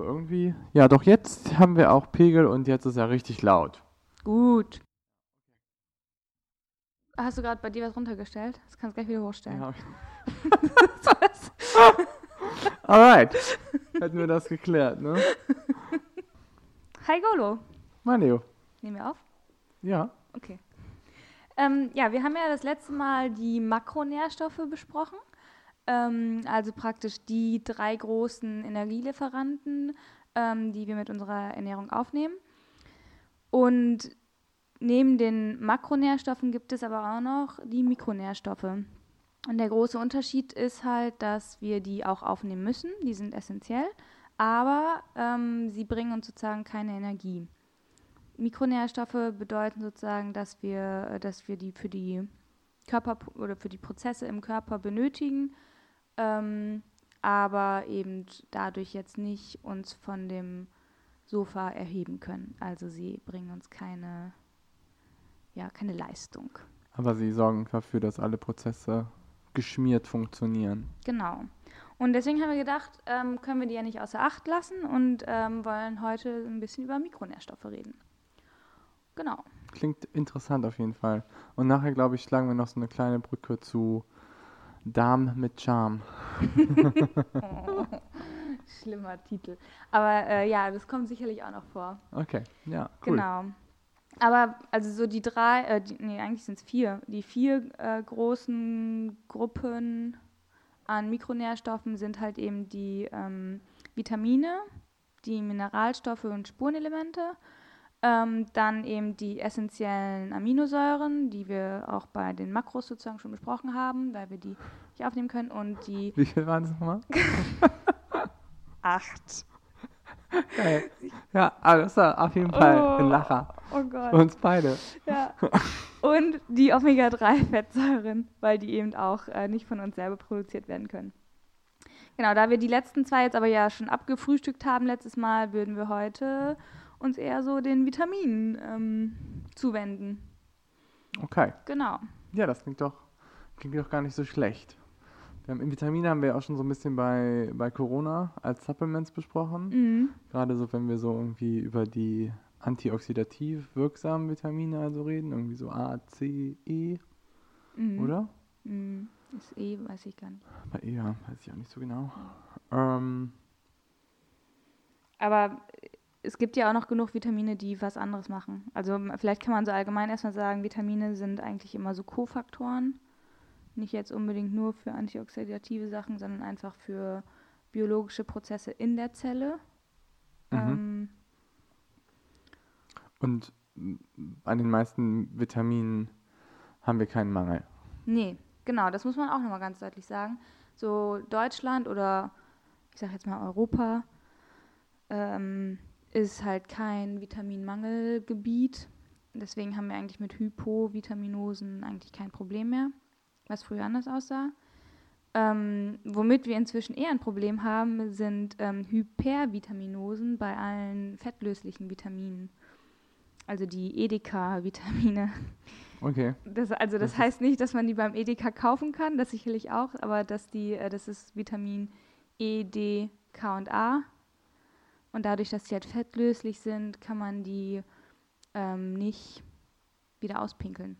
Irgendwie, ja, doch jetzt haben wir auch Pegel und jetzt ist er richtig laut. Gut. Hast du gerade bei dir was runtergestellt? Das kannst du gleich wieder hochstellen. Ja. Alright. Hätten wir das geklärt, ne? Hi Golo. Mein Leo. Nehmen wir auf? Ja. Okay. Ähm, ja, wir haben ja das letzte Mal die Makronährstoffe besprochen. Ähm, also praktisch die drei großen Energielieferanten, ähm, die wir mit unserer Ernährung aufnehmen. Und neben den Makronährstoffen gibt es aber auch noch die Mikronährstoffe. Und der große Unterschied ist halt, dass wir die auch aufnehmen müssen. Die sind essentiell, aber ähm, sie bringen uns sozusagen keine Energie. Mikronährstoffe bedeuten sozusagen, dass wir, dass wir die für die Körper oder für die Prozesse im Körper benötigen, ähm, aber eben dadurch jetzt nicht uns von dem Sofa erheben können. Also sie bringen uns keine, ja, keine Leistung. Aber sie sorgen dafür, dass alle Prozesse geschmiert funktionieren. Genau. Und deswegen haben wir gedacht, ähm, können wir die ja nicht außer Acht lassen und ähm, wollen heute ein bisschen über Mikronährstoffe reden. Genau. Klingt interessant auf jeden Fall. Und nachher, glaube ich, schlagen wir noch so eine kleine Brücke zu Darm mit Charme. schlimmer Titel. Aber äh, ja, das kommt sicherlich auch noch vor. Okay, ja, cool. Genau. Aber also so die drei, äh, die, nee, eigentlich sind es vier. Die vier äh, großen Gruppen an Mikronährstoffen sind halt eben die ähm, Vitamine, die Mineralstoffe und Spurenelemente, ähm, dann eben die essentiellen Aminosäuren, die wir auch bei den Makros sozusagen schon besprochen haben, weil wir die nicht aufnehmen können. Und die. Wie viel waren es nochmal? Acht. Geil. Ja, aber das war auf jeden Fall Oh. ein Lacher. Oh Gott. Für uns beide. Ja. Und die Omega-3-Fettsäuren, weil die eben auch äh, nicht von uns selber produziert werden können. Genau, da wir die letzten zwei jetzt aber ja schon abgefrühstückt haben letztes Mal, würden wir heute uns eher so den Vitaminen ähm, zuwenden. Okay. Genau. Ja, das klingt doch, klingt doch gar nicht so schlecht. Wir haben, Vitamine haben wir auch schon so ein bisschen bei, bei Corona als Supplements besprochen. Mhm. Gerade so, wenn wir so irgendwie über die antioxidativ wirksamen Vitamine also reden, irgendwie so A, C, E, Mhm. oder? Mhm. Ist eh, weiß ich gar nicht. Bei E, ja, weiß ich auch nicht so genau. Ähm, Aber es gibt ja auch noch genug Vitamine, die was anderes machen. Also vielleicht kann man so allgemein erstmal sagen, Vitamine sind eigentlich immer so Kofaktoren. Nicht jetzt unbedingt nur für antioxidative Sachen, sondern einfach für biologische Prozesse in der Zelle. Mhm. Ähm, und an den meisten Vitaminen haben wir keinen Mangel. nee, genau, das muss man auch nochmal ganz deutlich sagen. So Deutschland oder ich sage jetzt mal Europa ähm, ist halt kein Vitaminmangelgebiet. Deswegen haben wir eigentlich mit Hypovitaminose eigentlich kein Problem mehr, was früher anders aussah. Ähm, womit wir inzwischen eher ein Problem haben, sind ähm, Hypervitaminosen bei allen fettlöslichen Vitaminen. Also die Edeka-Vitamine. Okay. Das, also das, Das heißt nicht, dass man die beim Edeka kaufen kann, das sicherlich auch, aber dass die, äh, das ist Vitamin E, D, K und A. Und dadurch, dass die halt fettlöslich sind, kann man die ähm, nicht wieder auspinkeln.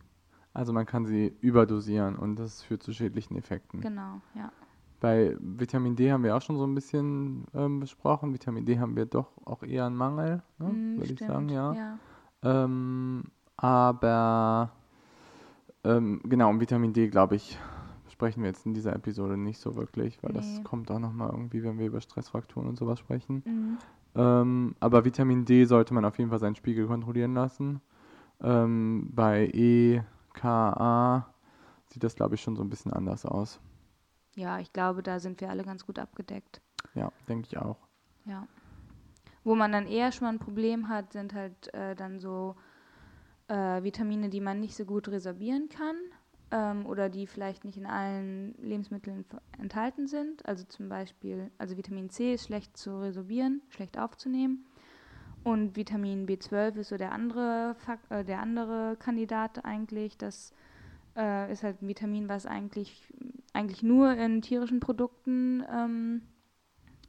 Also man kann sie überdosieren und das führt zu schädlichen Effekten. Genau, ja. Bei Vitamin D haben wir auch schon so ein bisschen ähm, besprochen. Vitamin D haben wir doch auch eher einen Mangel, ne? Mm, würde ich sagen, ja. ja. Ähm, aber ähm, genau, um Vitamin D, glaube ich, sprechen wir jetzt in dieser Episode nicht so wirklich, weil Nee. das kommt auch nochmal irgendwie, wenn wir über Stressfrakturen und sowas sprechen. Mhm. Ähm, aber Vitamin D sollte man auf jeden Fall seinen Spiegel kontrollieren lassen. Ähm, bei E, K, A sieht das, glaube ich, schon so ein bisschen anders aus. Ja, ich glaube, da sind wir alle ganz gut abgedeckt. Ja, denke ich auch. Ja. Wo man dann eher schon mal ein Problem hat, sind halt äh, dann so äh, Vitamine, die man nicht so gut resorbieren kann ähm, oder die vielleicht nicht in allen Lebensmitteln enthalten sind. Also zum Beispiel, also Vitamin C ist schlecht zu resorbieren, schlecht aufzunehmen. Und Vitamin B12 ist so der andere, Fak äh, der andere Kandidat eigentlich. Das äh, ist halt ein Vitamin, was eigentlich, eigentlich nur in tierischen Produkten ähm,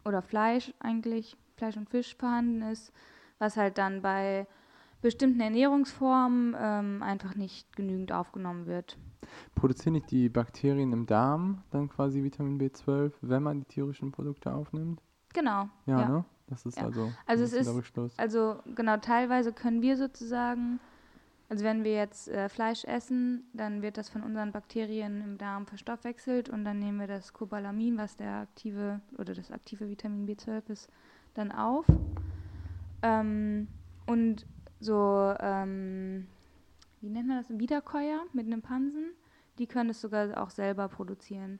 oder Fleisch eigentlich, Fleisch und Fisch vorhanden ist, was halt dann bei bestimmten Ernährungsformen ähm, einfach nicht genügend aufgenommen wird. Produzieren nicht die Bakterien im Darm dann quasi Vitamin B12, wenn man die tierischen Produkte aufnimmt? Genau. Ja, ja. ne? Das ist ja. also. Also es ist, also genau, teilweise können wir sozusagen, also wenn wir jetzt äh, Fleisch essen, dann wird das von unseren Bakterien im Darm verstoffwechselt und dann nehmen wir das Cobalamin, was der aktive oder das aktive Vitamin B12 ist, dann auf. Ähm, und so, ähm, wie nennt man das, Wiederkäuer mit einem Pansen, die können es sogar auch selber produzieren.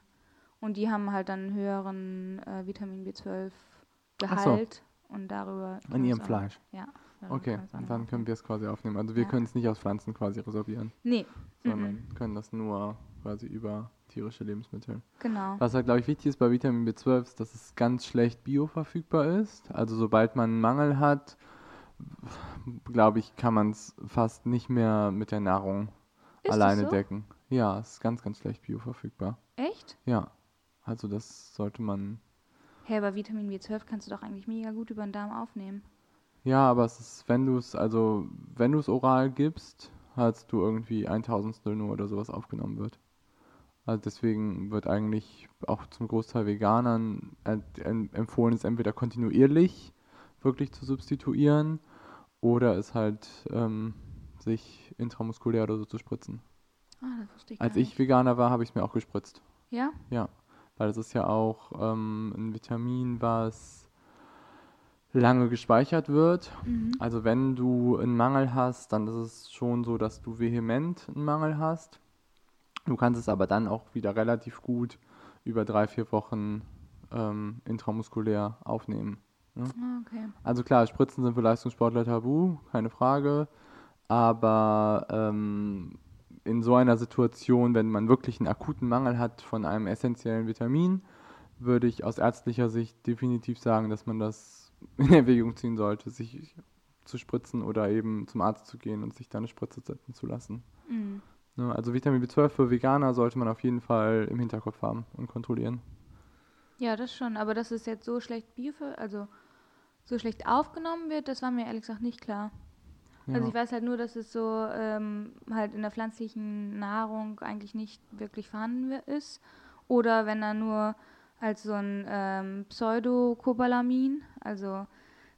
Und die haben halt dann einen höheren äh, Vitamin B12-Gehalt so. und darüber. In ihrem Fleisch. Ja. Okay, und dann können wir es quasi aufnehmen. Also wir ja. können es nicht aus Pflanzen quasi resorbieren. Nee. Sondern mhm. können das nur quasi über tierische Lebensmittel. Genau. Was halt, glaube ich, wichtig ist bei Vitamin B12, ist, dass es ganz schlecht bioverfügbar ist. Also sobald man einen Mangel hat, glaube ich, kann man es fast nicht mehr mit der Nahrung ist alleine so? decken. Ja, es ist ganz, ganz schlecht bioverfügbar. Echt? Ja. Also das sollte man. Hä, hey, aber Vitamin B12 kannst du doch eigentlich mega gut über den Darm aufnehmen. Ja, aber es ist, wenn du es, also wenn du es oral gibst, hast du irgendwie ein Tausendstel nur oder sowas aufgenommen wird. Also deswegen wird eigentlich auch zum Großteil Veganern empfohlen, es entweder kontinuierlich wirklich zu substituieren oder es halt ähm, sich intramuskulär oder so zu spritzen. Ah, das wusste ich Als ich Veganer war, habe ich es mir auch gespritzt. Ja? Ja, weil es ist ja auch ähm, ein Vitamin, was lange gespeichert wird. Mhm. Also wenn du einen Mangel hast, dann ist es schon so, dass du vehement einen Mangel hast. Du kannst es aber dann auch wieder relativ gut über drei, vier Wochen ähm, intramuskulär aufnehmen. Ne? Ah, okay. Also klar, Spritzen sind für Leistungssportler tabu, keine Frage. Aber ähm, in so einer Situation, wenn man wirklich einen akuten Mangel hat von einem essentiellen Vitamin, würde ich aus ärztlicher Sicht definitiv sagen, dass man das in Erwägung ziehen sollte, sich zu spritzen oder eben zum Arzt zu gehen und sich da eine Spritze setzen zu lassen. Mhm. Ne, also Vitamin B12 für Veganer sollte man auf jeden Fall im Hinterkopf haben und kontrollieren. Ja, das schon, aber dass es jetzt so schlecht Bio also so schlecht aufgenommen wird, das war mir ehrlich gesagt nicht klar. Ja. Also ich weiß halt nur, dass es so ähm, halt in der pflanzlichen Nahrung eigentlich nicht wirklich vorhanden ist. Oder wenn er nur als so ein ähm, Pseudocobalamin, also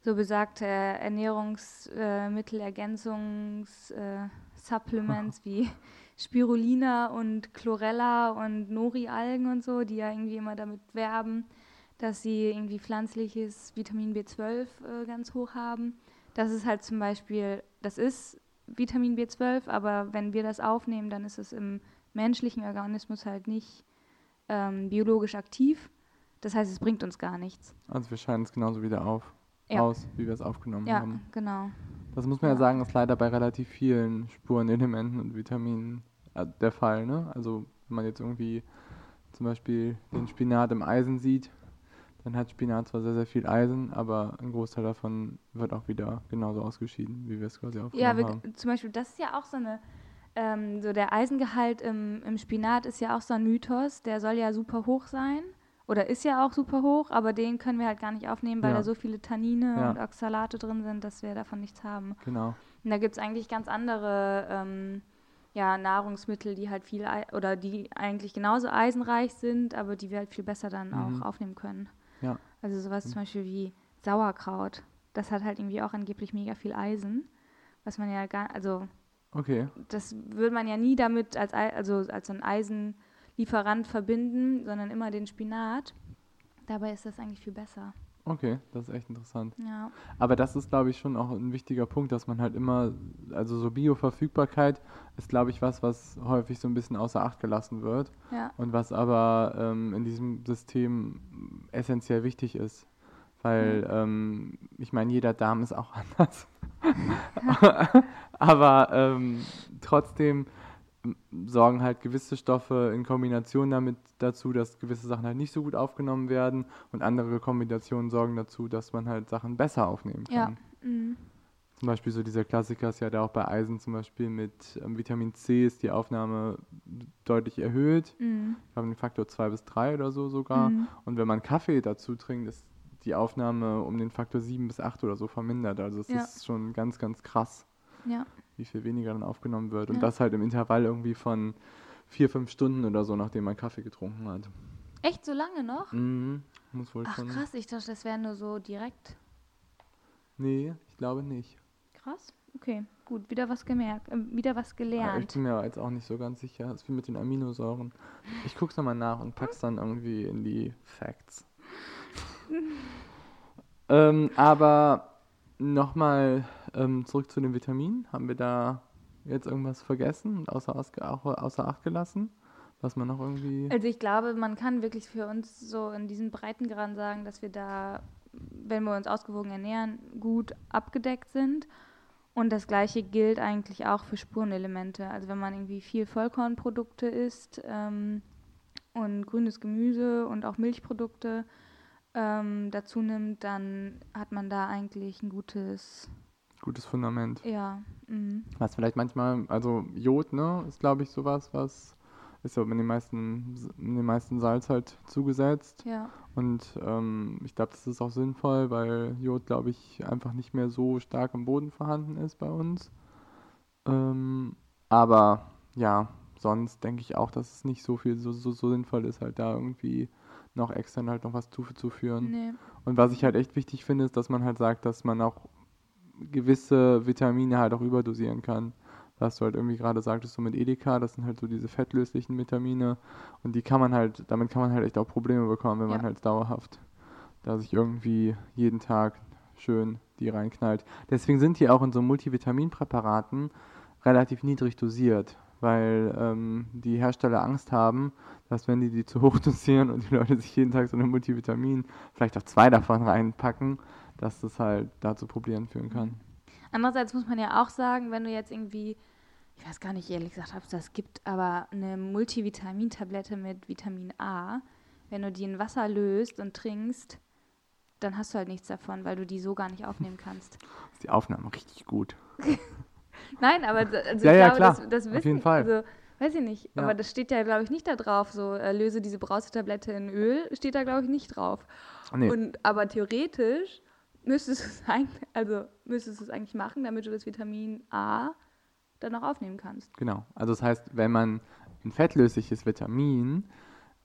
so besagte Ernährungsmittelergänzungs äh, Supplements wie Spirulina und Chlorella und Nori-Algen und so, die ja irgendwie immer damit werben, dass sie irgendwie pflanzliches Vitamin B12 äh, ganz hoch haben. Das ist halt zum Beispiel, das ist Vitamin B12, aber wenn wir das aufnehmen, dann ist es im menschlichen Organismus halt nicht ähm, biologisch aktiv. Das heißt, es bringt uns gar nichts. Also wir scheiden es genauso wieder auf, ja. aus, wie wir es aufgenommen ja, haben. Ja, genau. Das muss man ja. ja. sagen, ist leider bei relativ vielen Spurenelementen und Vitaminen äh, der Fall. Ne? Also wenn man jetzt irgendwie zum Beispiel den Spinat im Eisen sieht, dann hat Spinat zwar sehr, sehr viel Eisen, aber ein Großteil davon wird auch wieder genauso ausgeschieden, wie wir es quasi aufgenommen ja, wir, haben. zum Beispiel, das ist ja auch so eine, ähm, so der Eisengehalt im, im Spinat ist ja auch so ein Mythos, der soll ja super hoch sein oder ist ja auch super hoch, aber den können wir halt gar nicht aufnehmen, weil ja. da so viele Tannine ja. und Oxalate drin sind, dass wir davon nichts haben. Genau. Und da gibt es eigentlich ganz andere ähm, ja, Nahrungsmittel, die halt viel oder die eigentlich genauso eisenreich sind, aber die wir halt viel besser dann mhm. auch aufnehmen können. Ja. Also sowas zum Beispiel wie Sauerkraut. Das hat halt irgendwie auch angeblich mega viel Eisen, was man ja gar, also okay. das würde man ja nie damit als also als so ein Eisenlieferant verbinden, sondern immer den Spinat. Dabei ist das eigentlich viel besser. Okay, das ist echt interessant. Ja. Aber das ist, glaube ich, schon auch ein wichtiger Punkt, dass man halt immer, also so Bioverfügbarkeit ist, glaube ich, was, was häufig so ein bisschen außer Acht gelassen wird. Ja. Und was aber ähm, in diesem System essentiell wichtig ist. Weil, ähm, ich meine, jeder Darm ist auch anders. Aber ähm, trotzdem sorgen halt gewisse Stoffe in Kombination damit dazu, dass gewisse Sachen halt nicht so gut aufgenommen werden und andere Kombinationen sorgen dazu, dass man halt Sachen besser aufnehmen kann. Ja. Mhm. Zum Beispiel so dieser Klassiker ist ja da auch bei Eisen zum Beispiel mit ähm, Vitamin C ist die Aufnahme deutlich erhöht. Mhm. Ich glaube, den Faktor 2 bis 3 oder so sogar. Mhm. Und wenn man Kaffee dazu trinkt, ist die Aufnahme um den Faktor 7 bis 8 oder so vermindert. Also es Ja. ist schon ganz, ganz krass, Ja. Wie viel weniger dann aufgenommen wird. Und Ja. das halt im Intervall irgendwie von vier, fünf Stunden oder so, nachdem man Kaffee getrunken hat. Echt so lange noch? Mhm. Muss wohl Ach schon. krass, ich dachte, das wäre nur so direkt. Nee, ich glaube nicht. Krass. Okay, gut, wieder was gemerkt, äh, wieder was ich gelernt. bin mir jetzt auch nicht so ganz sicher. Es ist wie mit den Aminosäuren. Ich guck's nochmal nach und pack's dann irgendwie in die Facts. ähm, aber nochmal ähm, zurück zu den Vitaminen. Haben wir da jetzt irgendwas vergessen und außer, außer Acht gelassen? Was man noch irgendwie. Also ich glaube, man kann wirklich für uns so in diesen Breitengraden sagen, dass wir da, wenn wir uns ausgewogen ernähren, gut abgedeckt sind. Und das gleiche gilt eigentlich auch für Spurenelemente. Also wenn man irgendwie viel Vollkornprodukte isst ähm, und grünes Gemüse und auch Milchprodukte ähm, dazu nimmt, dann hat man da eigentlich ein gutes, Gutes Fundament. ja, mhm. Was vielleicht manchmal, also Jod, ne, ist glaube ich sowas, was ist ja in den meisten, in den meisten Salz halt zugesetzt. ja, Und ähm, ich glaube, das ist auch sinnvoll, weil Jod, glaube ich, einfach nicht mehr so stark im Boden vorhanden ist bei uns. Ähm, aber ja, sonst denke ich auch, dass es nicht so viel so, so, so sinnvoll ist, halt da irgendwie noch extern halt noch was zuzuführen. nee, Und was ich halt echt wichtig finde, ist, dass man halt sagt, dass man auch gewisse Vitamine halt auch überdosieren kann. Was du halt irgendwie gerade sagtest, so mit Edeka, das sind halt so diese fettlöslichen Vitamine und die kann man halt, damit kann man halt echt auch Probleme bekommen, wenn man Ja. halt dauerhaft da sich irgendwie jeden Tag schön die reinknallt. Deswegen sind die auch in so Multivitaminpräparaten relativ niedrig dosiert, weil ähm, die Hersteller Angst haben, dass wenn die die zu hoch dosieren und die Leute sich jeden Tag so eine Multivitamin, vielleicht auch zwei davon reinpacken, dass das halt da zu Problemen führen kann. Andererseits muss man ja auch sagen, wenn du jetzt irgendwie, ich weiß gar nicht ehrlich gesagt, ob es das gibt, aber eine Multivitamintablette mit Vitamin A, wenn du die in Wasser löst und trinkst, dann hast du halt nichts davon, weil du die so gar nicht aufnehmen kannst. Ist die Aufnahme richtig gut. Nein, aber also Ja, ich ja, glaube, klar. das, das Auf wissen, jeden Fall. also weiß ich nicht, Ja. aber das steht ja, glaube ich, nicht da drauf, so äh, löse diese Brausetablette in Öl, steht da, glaube ich, nicht drauf. Nee, Und, aber theoretisch müsstest du es eigentlich, also müsstest du es eigentlich machen, damit du das Vitamin A dann auch aufnehmen kannst. genau. Also das heißt, wenn man ein fettlösliches Vitamin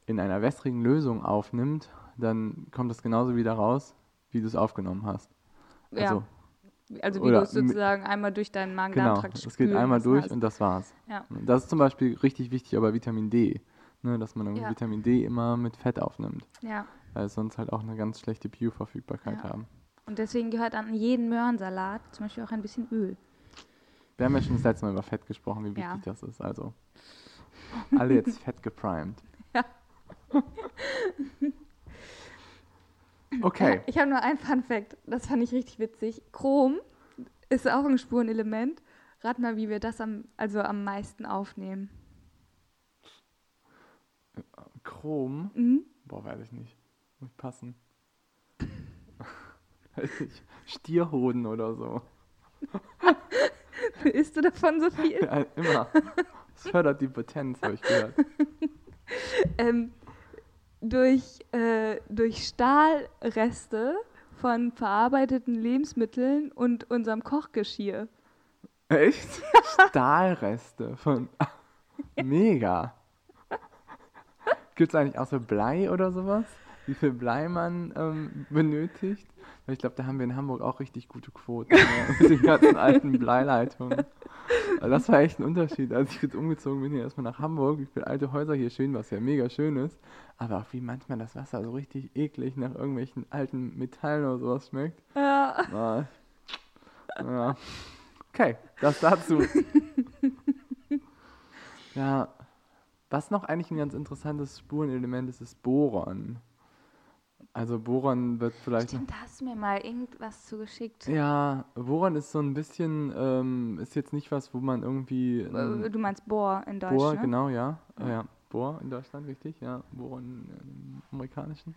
in einer wässrigen Lösung aufnimmt, dann kommt das genauso wieder raus, wie du es aufgenommen hast. Also, ja, also wie oder du es sozusagen einmal durch deinen genau, Magen-Darm-Trakt es geht einmal durch hast. und das war's. Ja. Das ist zum Beispiel richtig wichtig aber Vitamin D, ne, dass man Ja. Vitamin D immer mit Fett aufnimmt, ja, weil es sonst halt auch eine ganz schlechte Bioverfügbarkeit Ja. haben. Und deswegen gehört an jeden Möhrensalat zum Beispiel auch ein bisschen Öl. Wir haben ja schon das letzte Mal über Fett gesprochen, wie wichtig Ja. das ist. Also alle jetzt fett geprimed. Ja. Okay. Ich habe nur einen Fun-Fact, das fand ich richtig witzig. Chrom ist auch ein Spurenelement. Rat mal, wie wir das am, also am meisten aufnehmen. Chrom. Mhm. Boah, weiß ich nicht. Muss passen. Weiß ich. Stierhoden oder so. Isst du davon so viel? Ja, immer. Das fördert die Potenz, habe ich gehört. ähm, durch, äh, durch Stahlreste von verarbeiteten Lebensmitteln und unserem Kochgeschirr. Echt? Stahlreste von. Mega. Gibt es eigentlich auch so Blei oder sowas? Wie viel Blei man ähm, benötigt? Weil Ich glaube, da haben wir in Hamburg auch richtig gute Quoten ne? mit den ganzen alten Bleileitungen. Also das war echt ein Unterschied. Als ich jetzt umgezogen bin, hier erstmal nach Hamburg, wie viele alte Häuser hier stehen, was ja mega schön ist. Aber auch wie manchmal das Wasser so richtig eklig nach irgendwelchen alten Metallen oder sowas schmeckt. Ja. Ah, ja. Okay, das dazu. ja, was noch eigentlich ein ganz interessantes Spurenelement ist, ist Boron. Also Boron wird vielleicht. Stimmt, da hast du mir mal irgendwas zugeschickt. Ja, Boron ist so ein bisschen, ähm, ist jetzt nicht was, wo man irgendwie. Ähm, Äh, Du meinst Bohr in Deutsch, Bohr, ne? genau, ja. Ja. Ja. Bohr in Deutschland, richtig, ja. Boron im amerikanischen.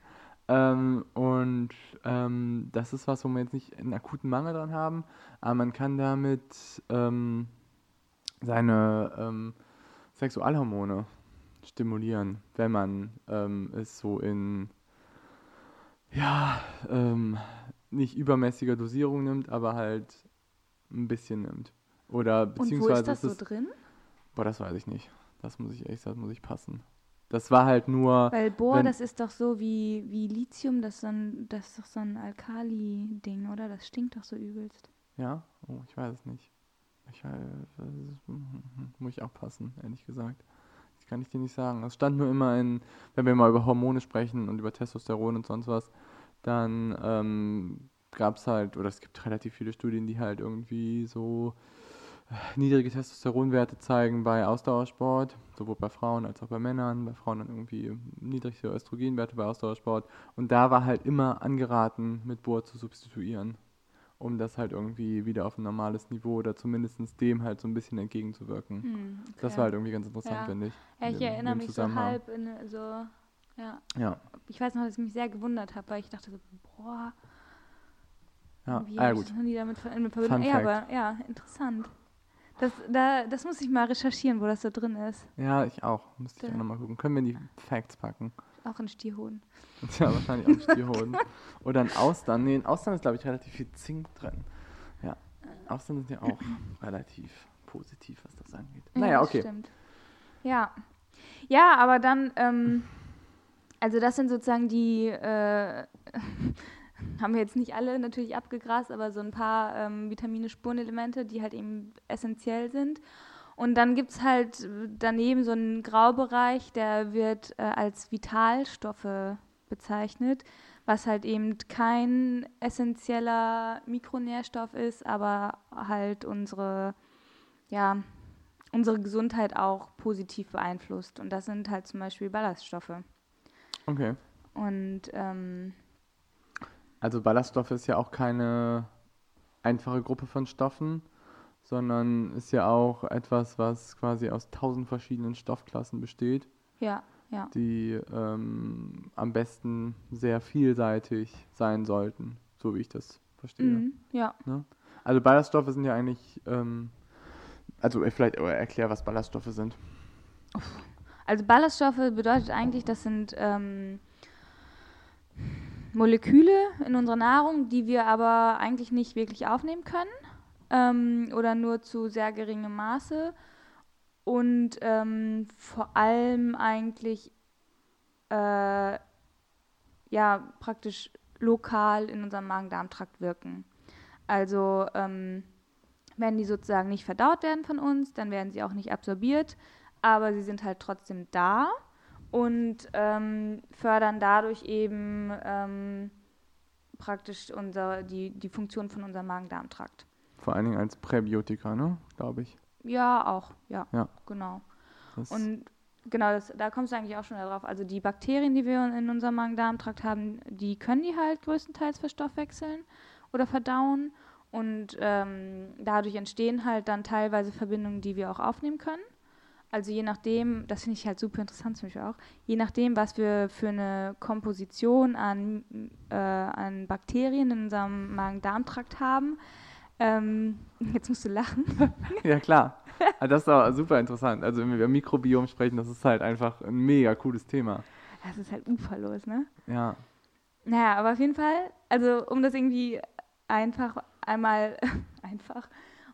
Ähm, und ähm, das ist was, wo wir jetzt nicht einen akuten Mangel dran haben, aber man kann damit ähm, seine ähm, Sexualhormone stimulieren, wenn man es so in ja, ähm, nicht übermäßiger Dosierung nimmt, aber halt ein bisschen nimmt. Oder Und wo beziehungsweise ist das es so drin? Boah, das weiß ich nicht. Das muss ich ehrlich sagen, muss ich passen. Das war halt nur. Weil Bohr, wenn- das ist doch so wie, wie Lithium, das ist, so ein, das ist doch so ein Alkali-Ding, oder? Das stinkt doch so übelst. Ja? Oh, ich weiß es nicht. Ich das hm, muss ich aufpassen, ehrlich gesagt. Kann ich dir nicht sagen. Es stand nur immer in, wenn wir mal über Hormone sprechen und über Testosteron und sonst was, dann ähm, gab es halt, oder es gibt relativ viele Studien, die halt irgendwie so äh, niedrige Testosteronwerte zeigen bei Ausdauersport, sowohl bei Frauen als auch bei Männern. Bei Frauen dann irgendwie niedrige Östrogenwerte bei Ausdauersport. Und da war halt immer angeraten, mit Bohr zu substituieren, um das halt irgendwie wieder auf ein normales Niveau oder zumindest dem halt so ein bisschen entgegenzuwirken. Hm, Das okay. war halt irgendwie ganz interessant, Ja. finde ich. Ja, ich dem- in erinnere mich so halb in so, ja. Ja, Ich weiß noch, dass ich mich sehr gewundert habe, weil ich dachte so, boah, ja. wie Ah, gut. das noch nie damit ver- in Verbindung. Ja, aber ja, interessant. Das, da, das muss ich mal recherchieren, wo das so drin ist. Ja, ich auch. Müsste ich Da- auch nochmal gucken. Können wir in die Facts packen? Auch in Stierhoden. Ja, wahrscheinlich auch ein Stierhoden. Oder ein Austern. Nee, in Austern ist, glaube ich, relativ viel Zink drin. Ja. Austern sind ja auch relativ positiv, was das angeht. Naja, okay. Stimmt. Ja. Ja, aber dann, ähm, also das sind sozusagen die, äh, haben wir jetzt nicht alle natürlich abgegrast, aber so ein paar ähm, Vitamine, Spurenelemente, die halt eben essentiell sind. Und dann gibt es halt daneben so einen Graubereich, der wird äh, als Vitalstoffe bezeichnet, was halt eben kein essentieller Mikronährstoff ist, aber halt unsere, ja, unsere Gesundheit auch positiv beeinflusst. Und das sind halt zum Beispiel Ballaststoffe. Okay. Und ähm, Also Ballaststoffe ist ja auch keine einfache Gruppe von Stoffen, sondern ist ja auch etwas, was quasi aus tausend verschiedenen Stoffklassen besteht, ja, ja. die ähm, am besten sehr vielseitig sein sollten, so wie ich das verstehe. Mhm, ja. Also Ballaststoffe sind ja eigentlich, ähm, also äh, vielleicht erklär, was Ballaststoffe sind. Also Ballaststoffe bedeutet eigentlich, das sind ähm, Moleküle in unserer Nahrung, die wir aber eigentlich nicht wirklich aufnehmen können ähm, oder nur zu sehr geringem Maße und ähm, vor allem eigentlich äh, ja praktisch lokal in unserem Magen-Darm-Trakt wirken. Also ähm, wenn die sozusagen nicht verdaut werden von uns, dann werden sie auch nicht absorbiert, aber sie sind halt trotzdem da und ähm, fördern dadurch eben ähm, praktisch unser, die, die Funktion von unserem Magen-Darm-Trakt. Vor allen Dingen als Präbiotika, ne? Glaube ich. Ja, auch, ja, Ja. genau. Das, Und genau, das, da kommst du eigentlich auch schon darauf. Also die Bakterien, die wir in unserem Magen-Darm-Trakt haben, die können die halt größtenteils verstoffwechseln oder verdauen. Und ähm, dadurch entstehen halt dann teilweise Verbindungen, die wir auch aufnehmen können. Also je nachdem, das finde ich halt super interessant zum Beispiel auch, je nachdem, was wir für eine Komposition an, äh, an Bakterien in unserem Magen-Darm-Trakt haben. Ähm, jetzt musst du lachen. ja, klar. Also das ist auch super interessant. Also wenn wir über Mikrobiom sprechen, das ist halt einfach ein mega cooles Thema. Das ist halt uferlos, ne? Ja. Naja, aber auf jeden Fall, also um das irgendwie einfach einmal, einfach,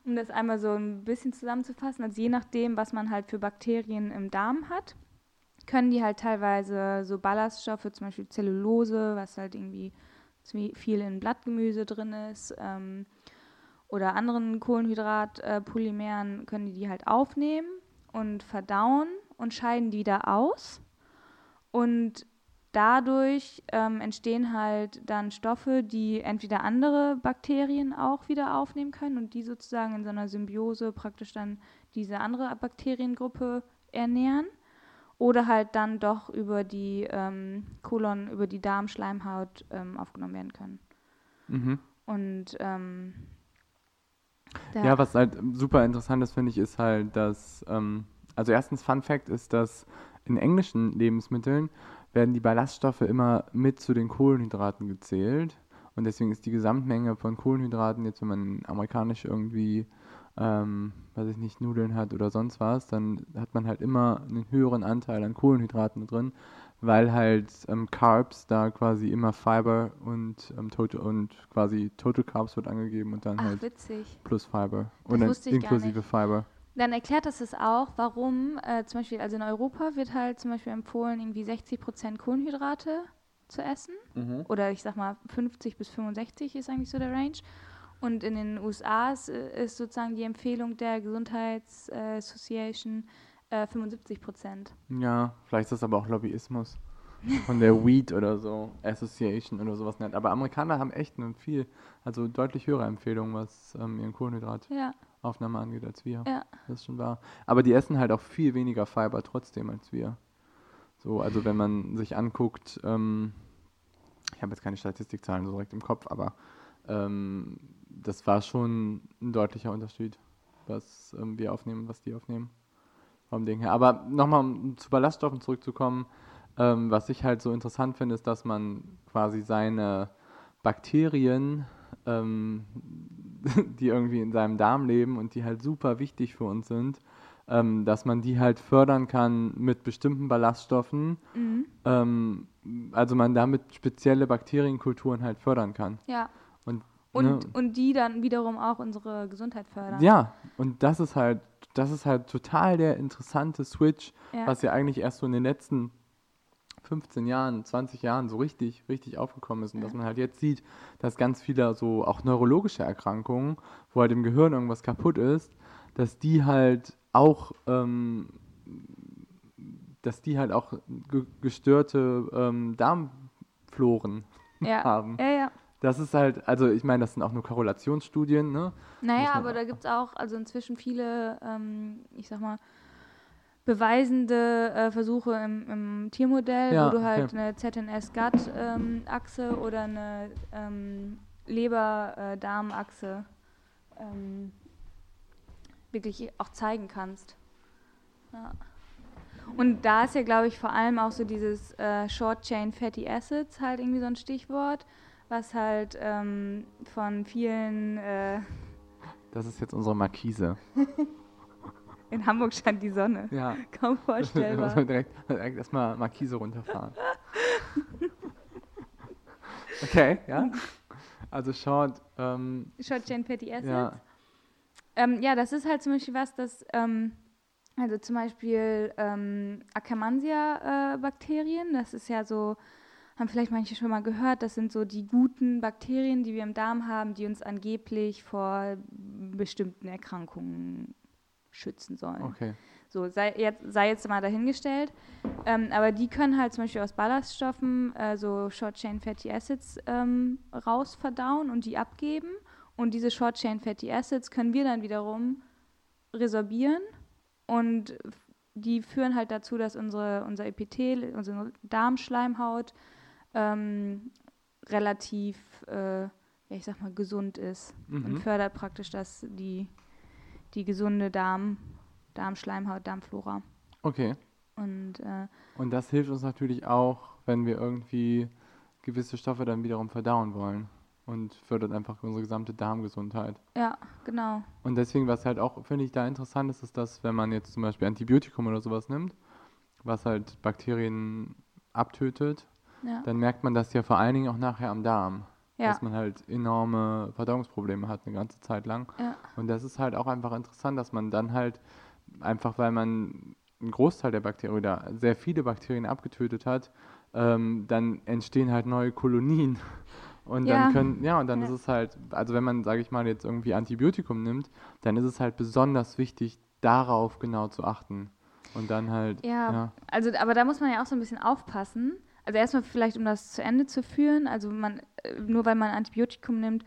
um das einmal so ein bisschen zusammenzufassen, also je nachdem, was man halt für Bakterien im Darm hat, können die halt teilweise so Ballaststoffe, zum Beispiel Zellulose, was halt irgendwie viel in Blattgemüse drin ist, ähm, oder anderen Kohlenhydratpolymeren, können die die halt aufnehmen und verdauen und scheiden die wieder aus. Und dadurch ähm, entstehen halt dann Stoffe, die entweder andere Bakterien auch wieder aufnehmen können und die sozusagen in so einer Symbiose praktisch dann diese andere Bakteriengruppe ernähren. oder halt dann doch über die ähm, Kolon, über die Darmschleimhaut ähm, aufgenommen werden können. Mhm. Und ähm, ja, was halt super interessant ist, finde ich, ist halt, dass, ähm, also erstens Fun Fact ist, dass in englischen Lebensmitteln werden die Ballaststoffe immer mit zu den Kohlenhydraten gezählt. Und deswegen ist die Gesamtmenge von Kohlenhydraten, jetzt wenn man amerikanisch irgendwie, ähm, weiß ich nicht, Nudeln hat oder sonst was, dann hat man halt immer einen höheren Anteil an Kohlenhydraten drin, weil halt ähm, Carbs da quasi immer Fiber und, ähm, total, und quasi Total Carbs wird angegeben und dann Ach, halt witzig. plus Fiber Das und inklusive nicht. Fiber. Dann erklärt das es auch, warum äh, zum Beispiel, also in Europa wird halt zum Beispiel empfohlen, irgendwie 60% Kohlenhydrate zu essen. Oder ich sag mal 50 bis 65 ist eigentlich so der Range. Und in den USA ist, äh, ist sozusagen die Empfehlung der Gesundheits äh, Association äh, 75 Prozent. Ja, vielleicht ist das aber auch Lobbyismus von der Weed oder so, Association oder sowas nennt. Aber Amerikaner haben echt eine viel, also deutlich höhere Empfehlung, was ähm, ihren Kohlenhydrataufnahme Ja, angeht, als wir. ja, Das ist schon wahr. Aber die essen halt auch viel weniger Fiber trotzdem als wir. So, also wenn man sich anguckt, ähm, ich habe jetzt keine Statistikzahlen so direkt im Kopf, aber ähm, das war schon ein deutlicher Unterschied, was ähm, wir aufnehmen und was die aufnehmen. Vom Ding her. Aber nochmal, um zu Ballaststoffen zurückzukommen, ähm, was ich halt so interessant finde, ist, dass man quasi seine Bakterien, ähm, die irgendwie in seinem Darm leben und die halt super wichtig für uns sind, ähm, dass man die halt fördern kann mit bestimmten Ballaststoffen. mhm. Ähm, also man damit spezielle Bakterienkulturen halt fördern kann. ja. Und, Und, ne, und die dann wiederum auch unsere Gesundheit fördern. ja, und das ist halt, das ist halt total der interessante Switch, Ja. was ja eigentlich erst so in den letzten 15 Jahren, 20 Jahren so richtig, richtig aufgekommen ist. Und dass Ja. man halt jetzt sieht, dass ganz viele so auch neurologische Erkrankungen, wo halt im Gehirn irgendwas kaputt ist, dass die halt auch, ähm, dass die halt auch ge gestörte ähm, Darmfloren ja. haben. ja, ja. Das ist halt, also ich meine, das sind auch nur Korrelationsstudien, ne? Naja, aber da gibt es auch, also inzwischen viele, ähm, ich sag mal, beweisende äh, Versuche im, im Tiermodell, Ja, wo du halt okay. eine ZNS-Gut-Achse oder eine ähm, Leber-Darm-Achse ähm, wirklich auch zeigen kannst. Ja. Und da ist ja, glaube ich, vor allem auch so dieses äh, Short-Chain Fatty Acids halt irgendwie so ein Stichwort, was halt ähm, von vielen äh, Das ist jetzt unsere Markise. In Hamburg stand die Sonne. Ja. Kaum Muss vorstellbar. man direkt, direkt erstmal Markise runterfahren. okay, ja. Also Short, ähm, Short Chain Fatty Acids. ja, Ähm, ja, das ist halt zum Beispiel was, das, ähm, also zum Beispiel ähm, Akkermansia-Bakterien, das ist ja so, haben vielleicht manche schon mal gehört, das sind so die guten Bakterien, die wir im Darm haben, die uns angeblich vor bestimmten Erkrankungen schützen sollen. okay. So, sei jetzt, sei jetzt mal dahingestellt. Ähm, aber die können halt zum Beispiel aus Ballaststoffen äh, so Short-Chain Fatty Acids ähm, rausverdauen und die abgeben. Und diese Short-Chain Fatty Acids können wir dann wiederum resorbieren. Und die führen halt dazu, dass unsere, unser Epithel, unsere Darmschleimhaut ähm, relativ, äh, ja, ich sag mal, gesund ist und Mhm. fördert praktisch das, die, die gesunde Darm, Darmschleimhaut, Darmflora. Okay. Und äh, Und das hilft uns natürlich auch, wenn wir irgendwie gewisse Stoffe dann wiederum verdauen wollen. Und fördert einfach unsere gesamte Darmgesundheit. ja, genau. Und deswegen, was halt auch, finde ich, da interessant ist, ist, dass wenn man jetzt zum Beispiel Antibiotikum oder sowas nimmt, was halt Bakterien abtötet, Ja, dann merkt man das ja vor allen Dingen auch nachher am Darm. ja, Dass man halt enorme Verdauungsprobleme hat eine ganze Zeit lang. ja, Und das ist halt auch einfach interessant, dass man dann halt einfach, weil man einen Großteil der Bakterien oder sehr viele Bakterien abgetötet hat, ähm, dann entstehen halt neue Kolonien. Und Ja. dann können, ja, und dann Ja. ist es halt, also wenn man, sage ich mal, jetzt irgendwie Antibiotikum nimmt, dann ist es halt besonders wichtig, darauf genau zu achten. Und dann halt, Ja. ja, Also, aber da muss man ja auch so ein bisschen aufpassen. Also erstmal vielleicht, um das zu Ende zu führen, also man, äh, nur weil man Antibiotikum nimmt,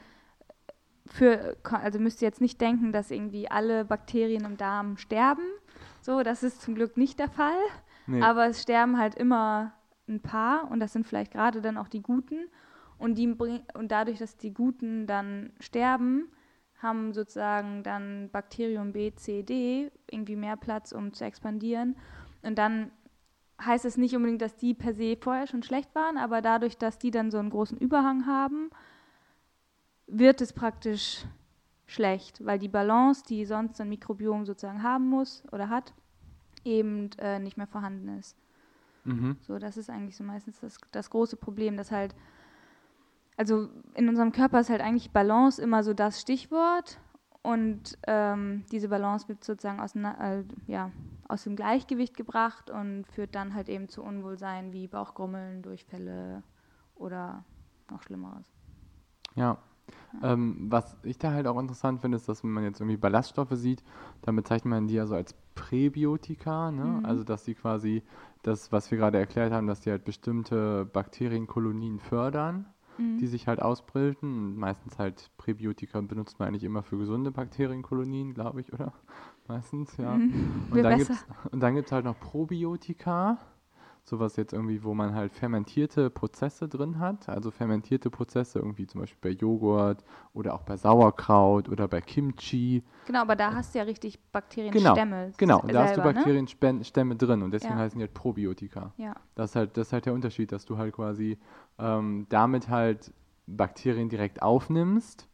für, also müsst ihr jetzt nicht denken, dass irgendwie alle Bakterien im Darm sterben. So, das ist zum Glück nicht der Fall. Nee. aber es sterben halt immer ein paar und das sind vielleicht gerade dann auch die Guten und die und dadurch, dass die Guten dann sterben, haben sozusagen dann Bakterium B, C, D irgendwie mehr Platz, um zu expandieren und dann heißt es nicht unbedingt, dass die per se vorher schon schlecht waren, aber dadurch, dass die dann so einen großen Überhang haben, wird es praktisch schlecht, weil die Balance, die sonst ein Mikrobiom sozusagen haben muss oder hat, eben äh, nicht mehr vorhanden ist. Mhm. So, das ist eigentlich so meistens das, das große Problem, dass halt, also in unserem Körper ist halt eigentlich Balance immer so das Stichwort und ähm, diese Balance wird sozusagen aus, äh, ja, aus dem Gleichgewicht gebracht und führt dann halt eben zu Unwohlsein wie Bauchgrummeln, Durchfälle oder noch Schlimmeres. Ja. Ähm, was ich da halt auch interessant finde, ist, dass wenn man jetzt irgendwie Ballaststoffe sieht, dann bezeichnet man die ja so als Präbiotika, ne? Mhm. Also dass die quasi das, was wir gerade erklärt haben, dass die halt bestimmte Bakterienkolonien fördern, Mhm. die sich halt ausbilden. Und meistens halt Präbiotika benutzt man eigentlich immer für gesunde Bakterienkolonien, glaube ich, oder? Meistens, ja. Mhm. Und dann besser. gibt's und dann gibt es halt noch Probiotika, sowas jetzt irgendwie, wo man halt fermentierte Prozesse drin hat. Also fermentierte Prozesse irgendwie zum Beispiel bei Joghurt oder auch bei Sauerkraut oder bei Kimchi. Genau, aber da hast du ja richtig Bakterienstämme. Genau, und da hast du ne? Bakterienstämme drin und deswegen Ja. heißen die halt Probiotika. Ja, Das ist halt, das ist halt der Unterschied, dass du halt quasi ähm, damit halt Bakterien direkt aufnimmst,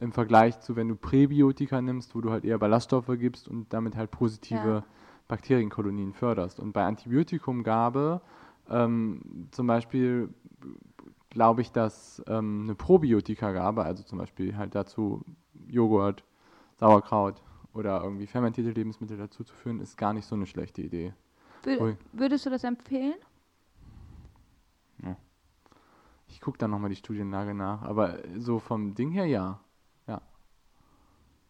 im Vergleich zu, wenn du Präbiotika nimmst, wo du halt eher Ballaststoffe gibst und damit halt positive Ja. Bakterienkolonien förderst. Und bei Antibiotikumgabe ähm, zum Beispiel glaube ich, dass ähm, eine Probiotikagabe, also zum Beispiel halt dazu Joghurt, Sauerkraut oder irgendwie fermentierte Lebensmittel dazu zu führen, ist gar nicht so eine schlechte Idee. Wür Ui. würdest du das empfehlen? Ich gucke dann nochmal die Studienlage nach, aber so vom Ding her ja. Ja.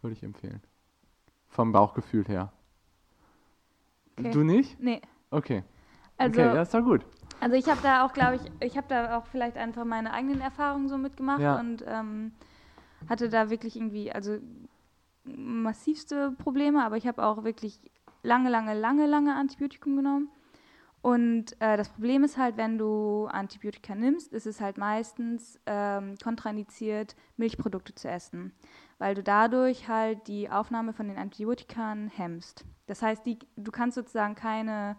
Würde ich empfehlen. Vom Bauchgefühl her. Okay. Du nicht? Nee. Okay. Also, okay, das ist doch gut. also ich habe da auch, glaube ich, ich habe da auch vielleicht einfach meine eigenen Erfahrungen so mitgemacht Ja. und ähm, hatte da wirklich irgendwie, also massivste Probleme, aber ich habe auch wirklich lange, lange, lange, lange Antibiotikum genommen. Und äh, das Problem ist halt, wenn du Antibiotika nimmst, ist es halt meistens ähm, kontraindiziert, Milchprodukte zu essen, weil du dadurch halt die Aufnahme von den Antibiotikern hemmst. Das heißt, die, du kannst sozusagen keine,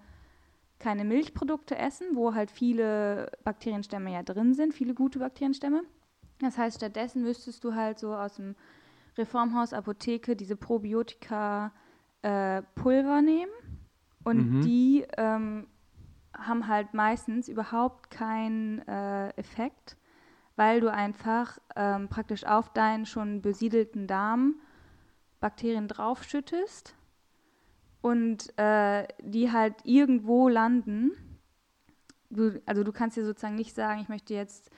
keine Milchprodukte essen, wo halt viele Bakterienstämme ja drin sind, viele gute Bakterienstämme. Das heißt, stattdessen müsstest du halt so aus dem Reformhaus Apotheke diese Probiotika äh, Pulver nehmen und Mhm. die ähm, haben halt meistens überhaupt keinen äh, Effekt, weil du einfach ähm, praktisch auf deinen schon besiedelten Darm Bakterien draufschüttest und äh, die halt irgendwo landen. Du, also du kannst dir sozusagen nicht sagen, ich möchte jetzt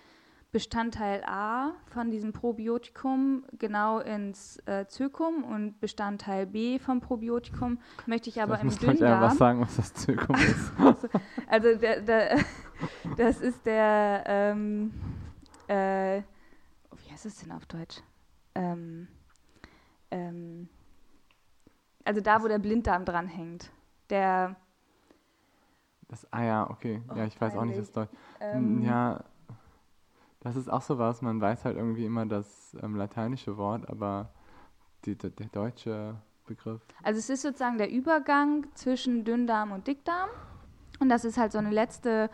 Bestandteil A von diesem Probiotikum genau ins äh, Zirkum und Bestandteil B vom Probiotikum möchte ich aber Vielleicht im einfach Dünndarm. sagen, was das Zirkum ist. Also der, der, das ist der, ähm, äh, wie heißt es denn auf Deutsch? Ähm, ähm, also da, wo der Blinddarm dranhängt. Der, Das, ah ja, okay. Oh, ja, ich weiß auch nicht, das Deutsch. ähm, Ja, das ist auch so was, man weiß halt irgendwie immer das ähm, lateinische Wort, aber die, der, der deutsche Begriff. Also es ist sozusagen der Übergang zwischen Dünndarm und Dickdarm. Und das ist halt so eine letzte,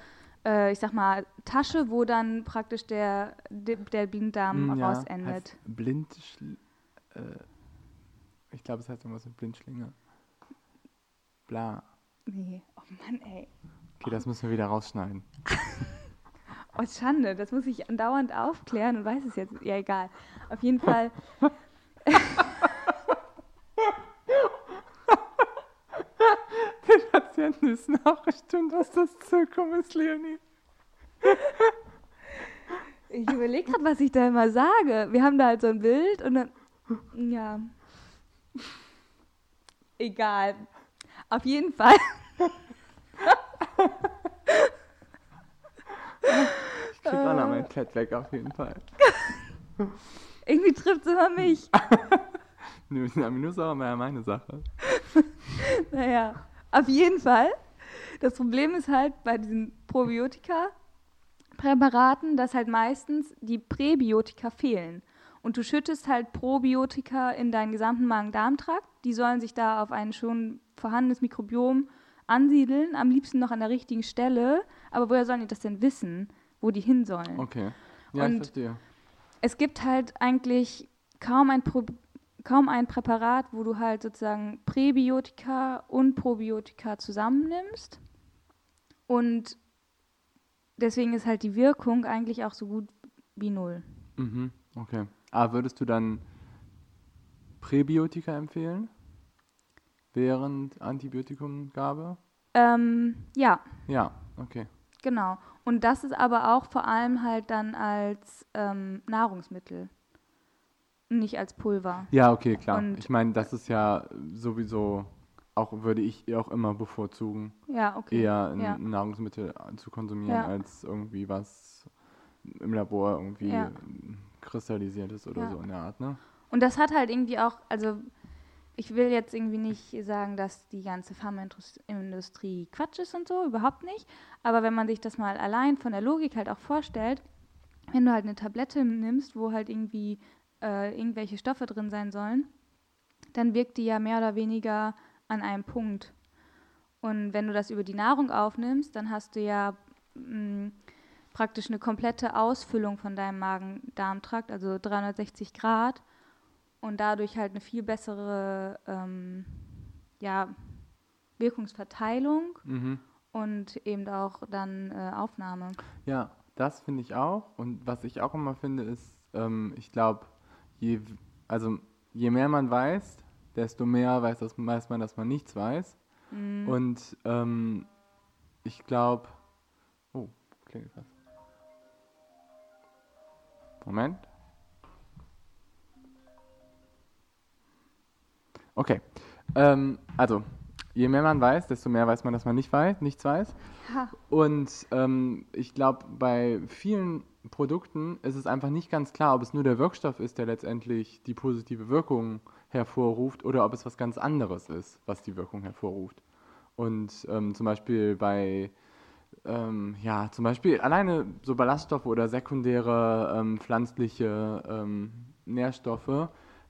äh, ich sag mal, Tasche, wo dann praktisch der, der Blinddarm Hm, ja, rausendet. heißt Blindschl äh, ich glaube, es heißt irgendwas mit Blindschlinge. Bla. Nee, oh Mann, ey. Okay, das müssen wir wieder rausschneiden. Oh, Schande, das muss ich andauernd aufklären und weiß es jetzt. Ja, egal. Auf jeden Fall. Den Ist nachgestimmt, was das Zirkum ist, Leonie. Ich überlege gerade, was ich da immer sage. Wir haben da halt so ein Bild und dann. Ja. Egal. Auf jeden Fall. Ich krieg auch noch mein Klett weg, auf jeden Fall. Irgendwie trifft es immer mich. Nee, mit den Aminosäuren war ja meine Sache. Naja, auf jeden Fall Das Problem ist halt bei diesen Probiotika-Präparaten, dass halt meistens die Präbiotika fehlen. Und du schüttest halt Probiotika in deinen gesamten Magen-Darm-Trakt. Die sollen sich da auf ein schon vorhandenes Mikrobiom ansiedeln, am liebsten noch an der richtigen Stelle. Aber woher sollen die das denn wissen, wo die hin sollen? Okay. Ja, Und ich verstehe. es gibt halt eigentlich kaum ein, Pro kaum ein Präparat, wo du halt sozusagen Präbiotika und Probiotika zusammennimmst. Und deswegen ist halt die Wirkung eigentlich auch so gut wie null. Mhm, okay. Aber würdest du dann Präbiotika empfehlen? Während Antibiotikumgabe? Ähm, ja, Ja, okay. genau. Und das ist aber auch vor allem halt dann als ähm, Nahrungsmittel, nicht als Pulver. Ja, okay, klar. Und- ich meine, das ist ja sowieso auch, würde ich auch immer bevorzugen, Ja, okay. eher ja. Nahrungsmittel zu konsumieren, Ja. als irgendwie was im Labor irgendwie kristallisiert ist oder so in der Art, ne? Und das hat halt irgendwie auch, also ich will jetzt irgendwie nicht sagen, dass die ganze Pharmaindustrie Quatsch ist und so, überhaupt nicht. Aber wenn man sich das mal allein von der Logik halt auch vorstellt, wenn du halt eine Tablette nimmst, wo halt irgendwie äh, irgendwelche Stoffe drin sein sollen, dann wirkt die ja mehr oder weniger an einem Punkt. Und wenn du das über die Nahrung aufnimmst, dann hast du ja mh, praktisch eine komplette Ausfüllung von deinem Magen-Darm-Trakt, also 360 Grad und dadurch halt eine viel bessere ähm, ja, Wirkungsverteilung Mhm. und eben auch dann äh, Aufnahme. Ja, das finde ich auch. Und was ich auch immer finde, ist, ähm, ich glaube, je, also je mehr man weiß, desto mehr weiß, das, weiß man, dass man nichts weiß. Mhm. Und ähm, ich glaube, oh, klingelt was. Moment. Okay. Ähm, also, je mehr man weiß, desto mehr weiß man, dass man nicht weiß, nichts weiß. Ha. Und ähm, ich glaube, bei vielen Produkten ist es einfach nicht ganz klar, ob es nur der Wirkstoff ist, der letztendlich die positive Wirkung hervorruft oder ob es was ganz anderes ist, was die Wirkung hervorruft. Und ähm, zum Beispiel bei, ähm, ja, zum Beispiel alleine so Ballaststoffe oder sekundäre ähm, pflanzliche ähm, Nährstoffe,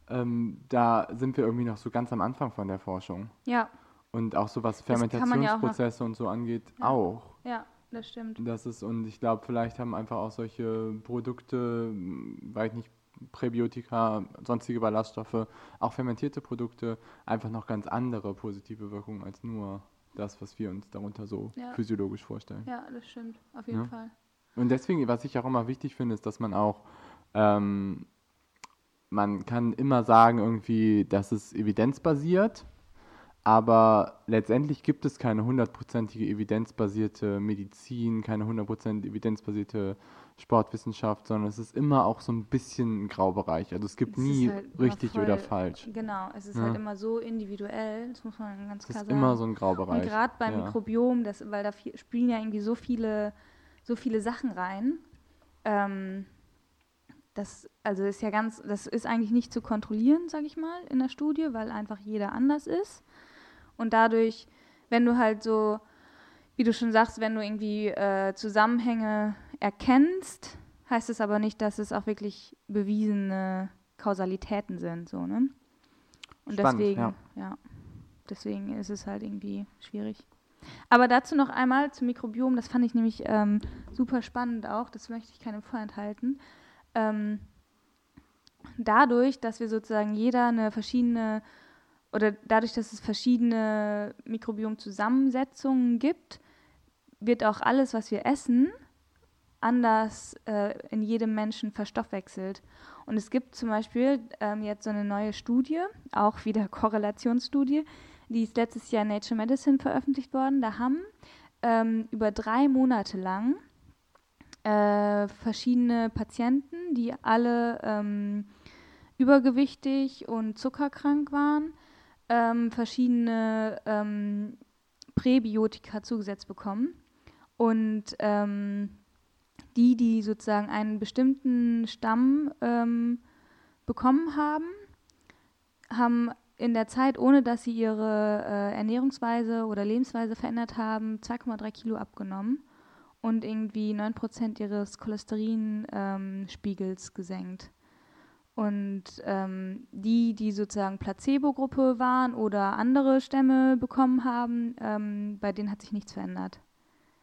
ähm, da sind wir irgendwie noch so ganz am Anfang von der Forschung. Ja, Und auch so was man ja auch Fermentationsprozesse und so angeht, Ja. auch. ja, das stimmt. Das ist, und ich glaube, vielleicht haben einfach auch solche Produkte, m, weiß ich nicht, Präbiotika, sonstige Ballaststoffe, auch fermentierte Produkte, einfach noch ganz andere positive Wirkungen als nur das, was wir uns darunter so Ja. physiologisch vorstellen. Ja, das stimmt, auf jeden Ja. Fall. Und deswegen, was ich auch immer wichtig finde, ist, dass man auch, ähm, man kann immer sagen irgendwie, das ist evidenzbasiert, aber letztendlich gibt es keine hundertprozentige evidenzbasierte Medizin, keine hundertprozentig evidenzbasierte Sportwissenschaft, sondern es ist immer auch so ein bisschen ein Graubereich. Also es gibt Es ist nie halt richtig oder voll- falsch. Genau, es ist Ja. halt immer so individuell, das muss man ganz Es klar ist sagen. immer so ein Graubereich. Und gerade beim ja. Mikrobiom, das, weil da viel, spielen ja irgendwie so viele, so viele Sachen rein. Ähm, das, also ist ja ganz, das ist eigentlich nicht zu kontrollieren, sag ich mal, in der Studie, weil einfach jeder anders ist. Und dadurch, wenn du halt so, wie du schon sagst, wenn du irgendwie äh, Zusammenhänge erkennst, heißt es aber nicht, dass es auch wirklich bewiesene Kausalitäten sind, so, ne? Und Spannend, deswegen, ja. ja, deswegen ist es halt irgendwie schwierig. Aber dazu noch einmal zum Mikrobiom, das fand ich nämlich ähm, super spannend auch, das möchte ich keinem vorenthalten. Ähm, dadurch, dass wir sozusagen jeder eine verschiedene, oder dadurch, dass es verschiedene Mikrobiomzusammensetzungen gibt, wird auch alles, was wir essen, anders äh, in jedem Menschen verstoffwechselt. Und es gibt zum Beispiel ähm, jetzt so eine neue Studie, auch wieder Korrelationsstudie, die ist letztes Jahr in Nature Medicine veröffentlicht worden. Da haben ähm, über drei Monate lang äh, verschiedene Patienten, die alle ähm, übergewichtig und zuckerkrank waren, ähm, verschiedene ähm, Präbiotika zugesetzt bekommen. Und ähm, die, die sozusagen einen bestimmten Stamm ähm, bekommen haben, haben in der Zeit, ohne dass sie ihre äh, Ernährungsweise oder Lebensweise verändert haben, 2,3 Kilo abgenommen und irgendwie 9% ihres Cholesterinspiegels ähm, gesenkt. Und ähm, die, die sozusagen Placebo-Gruppe waren oder andere Stämme bekommen haben, ähm, bei denen hat sich nichts verändert.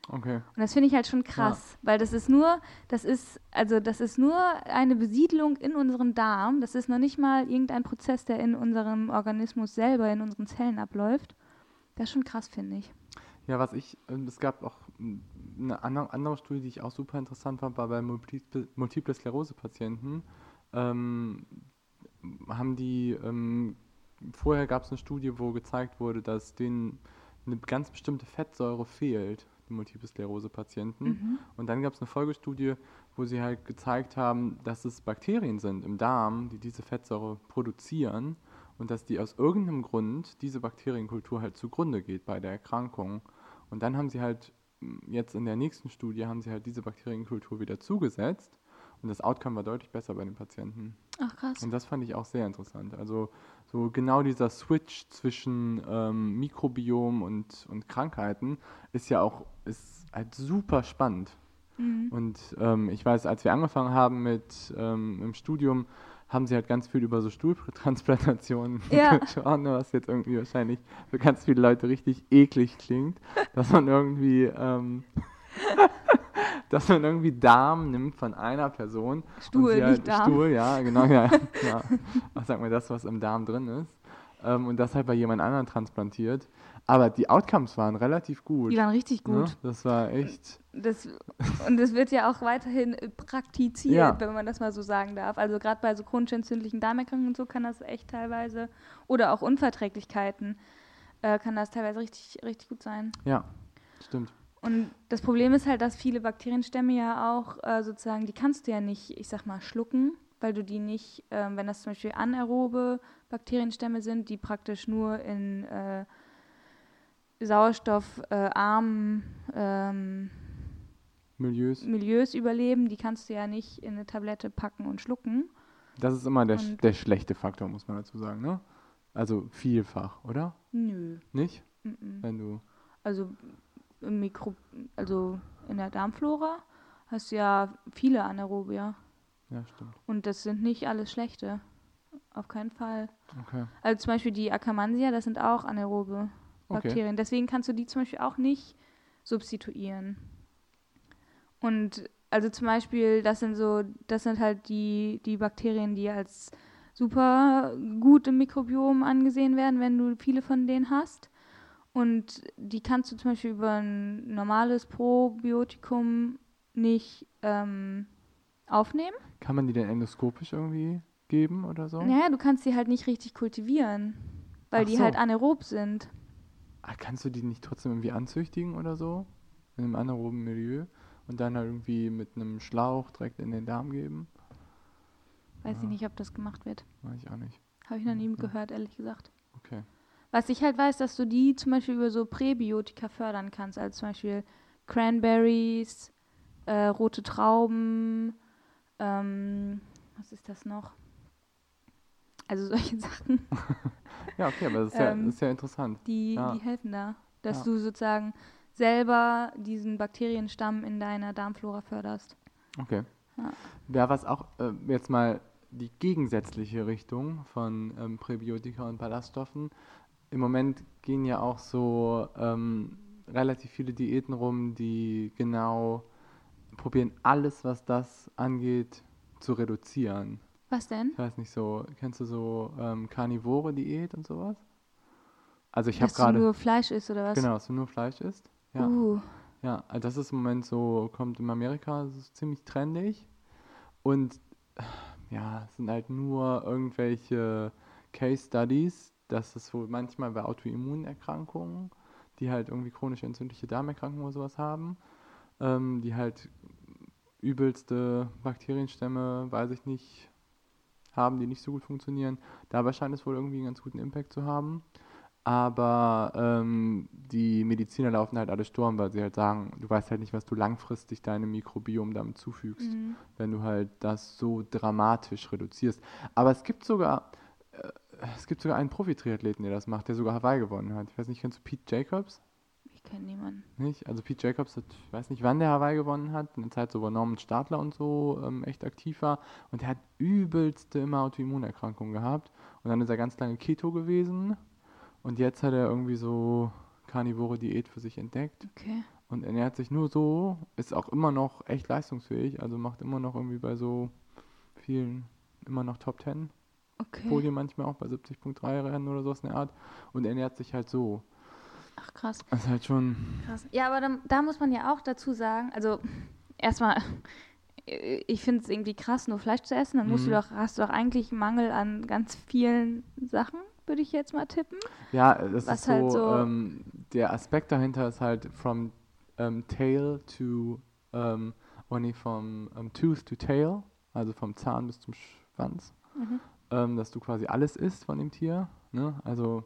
Okay. Und das finde ich halt schon krass, ja. weil das ist nur, das ist, also das ist nur eine Besiedlung in unserem Darm. Das ist noch nicht mal irgendein Prozess, der in unserem Organismus selber, in unseren Zellen abläuft. Das ist schon krass, finde ich. Ja, was ich, ähm, es gab auch eine andere Studie, die ich auch super interessant fand, war bei Multiple, Multiple Sklerose-Patienten. Ähm, haben die, ähm, vorher gab es eine Studie, wo gezeigt wurde, dass denen eine ganz bestimmte Fettsäure fehlt die Multiple Sklerose-Patienten. Mhm. Und dann gab es eine Folgestudie, wo sie halt gezeigt haben, dass es Bakterien sind im Darm, die diese Fettsäure produzieren und dass die aus irgendeinem Grund diese Bakterienkultur halt zugrunde geht bei der Erkrankung. Und dann haben sie halt jetzt in der nächsten Studie haben sie halt diese Bakterienkultur wieder zugesetzt und das Outcome war deutlich besser bei den Patienten. Ach krass. Und das fand ich auch sehr interessant. Also so genau dieser Switch zwischen ähm, Mikrobiom und, und Krankheiten ist ja auch ist halt super spannend. Mhm. Und ähm, ich weiß, als wir angefangen haben mit ähm, im Studium, haben sie halt ganz viel über so Stuhltransplantationen ja. gesprochen, was jetzt irgendwie wahrscheinlich für ganz viele Leute richtig eklig klingt, dass man irgendwie ähm, dass man irgendwie Darm nimmt von einer Person. Stuhl, halt, nicht Darm. Stuhl, ja, genau, ja. ja. Was sagt man das, was im Darm drin ist? Ähm, und das halt bei jemand anderem transplantiert. Aber die Outcomes waren relativ gut. Die waren richtig ne? gut. Ne? Das war echt. Das, und das wird ja auch weiterhin praktiziert, ja. wenn man das mal so sagen darf. Also gerade bei so chronisch entzündlichen Darmerkrankungen und so kann das echt teilweise, oder auch Unverträglichkeiten, äh, kann das teilweise richtig, richtig gut sein. Ja, stimmt. Und das Problem ist halt, dass viele Bakterienstämme ja auch äh, sozusagen, die kannst du ja nicht, ich sag mal, schlucken, weil du die nicht, äh, wenn das zum Beispiel anaerobe Bakterienstämme sind, die praktisch nur in äh, sauerstoffarmen ähm, Milieus. Milieus überleben, die kannst du ja nicht in eine Tablette packen und schlucken. Das ist immer der, sch der schlechte Faktor, muss man dazu sagen, ne? Also vielfach, oder? Nö. Nicht? Mm -mm. Wenn du. Also im Mikro, also in der Darmflora hast du ja viele Anaerobia. Ja, stimmt. Und das sind nicht alles schlechte. Auf keinen Fall. Okay. Also zum Beispiel die Akkermansia, das sind auch anaerobe Bakterien. Okay. Deswegen kannst du die zum Beispiel auch nicht substituieren. Und also zum Beispiel, das sind so, das sind halt die, die Bakterien, die als super gut im Mikrobiom angesehen werden, wenn du viele von denen hast. Und die kannst du zum Beispiel über ein normales Probiotikum nicht ähm, aufnehmen. Kann man die denn endoskopisch irgendwie geben oder so? Naja, du kannst die halt nicht richtig kultivieren, weil Ach die so. halt anaerob sind. Ah, kannst du die nicht trotzdem irgendwie anzüchtigen oder so? In einem anaeroben Milieu? Und dann halt irgendwie mit einem Schlauch direkt in den Darm geben? Weiß ja. ich nicht, ob das gemacht wird. Weiß ich auch nicht. Habe ich noch nie ja. gehört, ehrlich gesagt. Okay. Was ich halt weiß, dass du die zum Beispiel über so Präbiotika fördern kannst, also zum Beispiel Cranberries, äh, rote Trauben, ähm, was ist das noch? Also solche Sachen. ja, okay, aber das ist, ja, ähm, ist ja interessant. Die, ja. die helfen da, dass ja. du sozusagen selber diesen Bakterienstamm in deiner Darmflora förderst. Okay. Ja, ja was auch äh, jetzt mal die gegensätzliche Richtung von ähm, Präbiotika und Ballaststoffen im Moment gehen ja auch so ähm, relativ viele Diäten rum, die genau probieren, alles, was das angeht, zu reduzieren. Was denn? Ich weiß nicht so, kennst du so ähm, Karnivore-Diät und sowas? Also ich habe gerade. Dass du nur Fleisch isst oder was? Genau, dass du nur Fleisch isst. Ja. Uh. Ja, also das ist im Moment so, kommt in Amerika, ist ziemlich trendig. Und ja, es sind halt nur irgendwelche Case Studies, dass es wohl manchmal bei Autoimmunerkrankungen, die halt irgendwie chronisch entzündliche Darmerkrankungen oder sowas haben, ähm, die halt übelste Bakterienstämme, weiß ich nicht, haben, die nicht so gut funktionieren. Dabei scheint es wohl irgendwie einen ganz guten Impact zu haben. Aber ähm, die Mediziner laufen halt alle Sturm, weil sie halt sagen, du weißt halt nicht, was du langfristig deinem Mikrobiom damit zufügst, mhm. wenn du halt das so dramatisch reduzierst. Aber es gibt sogar, es gibt sogar einen Profi-Triathleten, der das macht, der sogar Hawaii gewonnen hat. Ich weiß nicht, kennst du Pete Jacobs? Ich kenne niemanden. Nicht? Also Pete Jacobs hat, ich weiß nicht, wann der Hawaii gewonnen hat, eine Zeit so, wo Norman Stadler und so ähm, echt aktiv war. Und der hat übelste immer Autoimmunerkrankungen gehabt. Und dann ist er ganz lange Keto gewesen. Und jetzt hat er irgendwie so karnivore Diät für sich entdeckt Okay. und ernährt sich nur so, ist auch immer noch echt leistungsfähig, also macht immer noch irgendwie bei so vielen immer noch Top 10 Okay. Podien manchmal auch bei 70.3 Rennen oder sowas in der Art und ernährt sich halt so. Ach krass. Das ist halt schon, Krass. Ja, aber da, da muss man ja auch dazu sagen, also erstmal, äh, ich finde es irgendwie krass, nur Fleisch zu essen. Dann musst du Mhm. doch, hast du doch eigentlich einen Mangel an ganz vielen Sachen, würde ich jetzt mal tippen. ja, das Was ist so, halt so- ähm, der Aspekt dahinter ist halt from ähm, tail to, ähm, oh nee, vom ähm, tooth to tail, also vom Zahn bis zum Schwanz. Mhm. Ähm, dass du quasi alles isst von dem Tier. Ne? Also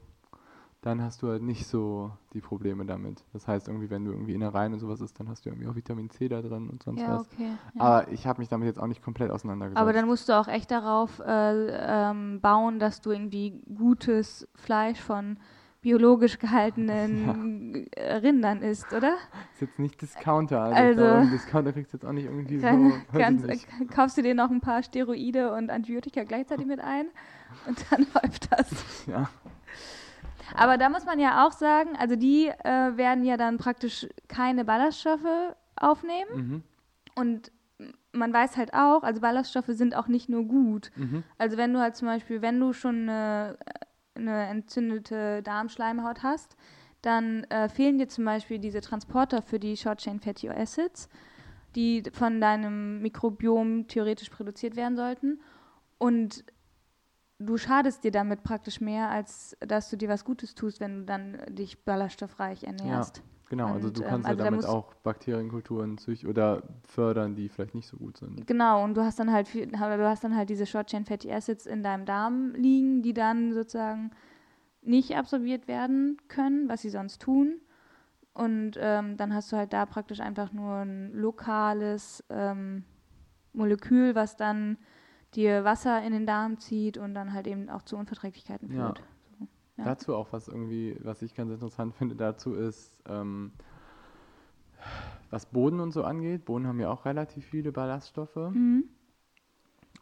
dann hast du halt nicht so die Probleme damit. Das heißt, irgendwie, wenn du irgendwie Innereien und sowas isst, dann hast du irgendwie auch Vitamin C da drin und sonst Ja, was. okay. Ja. Aber ich habe mich damit jetzt auch nicht komplett auseinandergesetzt. Aber dann musst du auch echt darauf äh, ähm, bauen, dass du irgendwie gutes Fleisch von biologisch gehaltenen äh, Rindern isst, oder? ist jetzt nicht Discounter. Also, Also- glaube, Discounter kriegst du jetzt auch nicht irgendwie Dann so. ganz, nicht. äh, kaufst du dir noch ein paar Steroide und Antibiotika gleichzeitig mit ein und dann läuft das. Ja. Aber da muss man ja auch sagen, also die äh, werden ja dann praktisch keine Ballaststoffe aufnehmen Mhm. und man weiß halt auch, also Ballaststoffe sind auch nicht nur gut. Mhm. Also wenn du halt zum Beispiel, wenn du schon eine, eine entzündete Darmschleimhaut hast, dann äh, fehlen dir zum Beispiel diese Transporter für die Short-Chain Fatty Acids, die von deinem Mikrobiom theoretisch produziert werden sollten. Und du schadest dir damit praktisch mehr, als dass du dir was Gutes tust, wenn du dann dich ballaststoffreich ernährst. Genau, also Und, du ähm, kannst also ja da damit auch Bakterienkulturen züch oder fördern, die vielleicht nicht so gut sind. Genau, und du hast dann halt viel, du hast dann halt diese Short Chain Fatty Acids in deinem Darm liegen, die dann sozusagen nicht absorbiert werden können, was sie sonst tun. Und ähm, dann hast du halt da praktisch einfach nur ein lokales ähm, Molekül, was dann dir Wasser in den Darm zieht und dann halt eben auch zu Unverträglichkeiten Ja. führt. Ja. Dazu auch was irgendwie, was ich ganz interessant finde, dazu ist, ähm, was Boden und so angeht. Boden haben ja auch relativ viele Ballaststoffe. Mhm.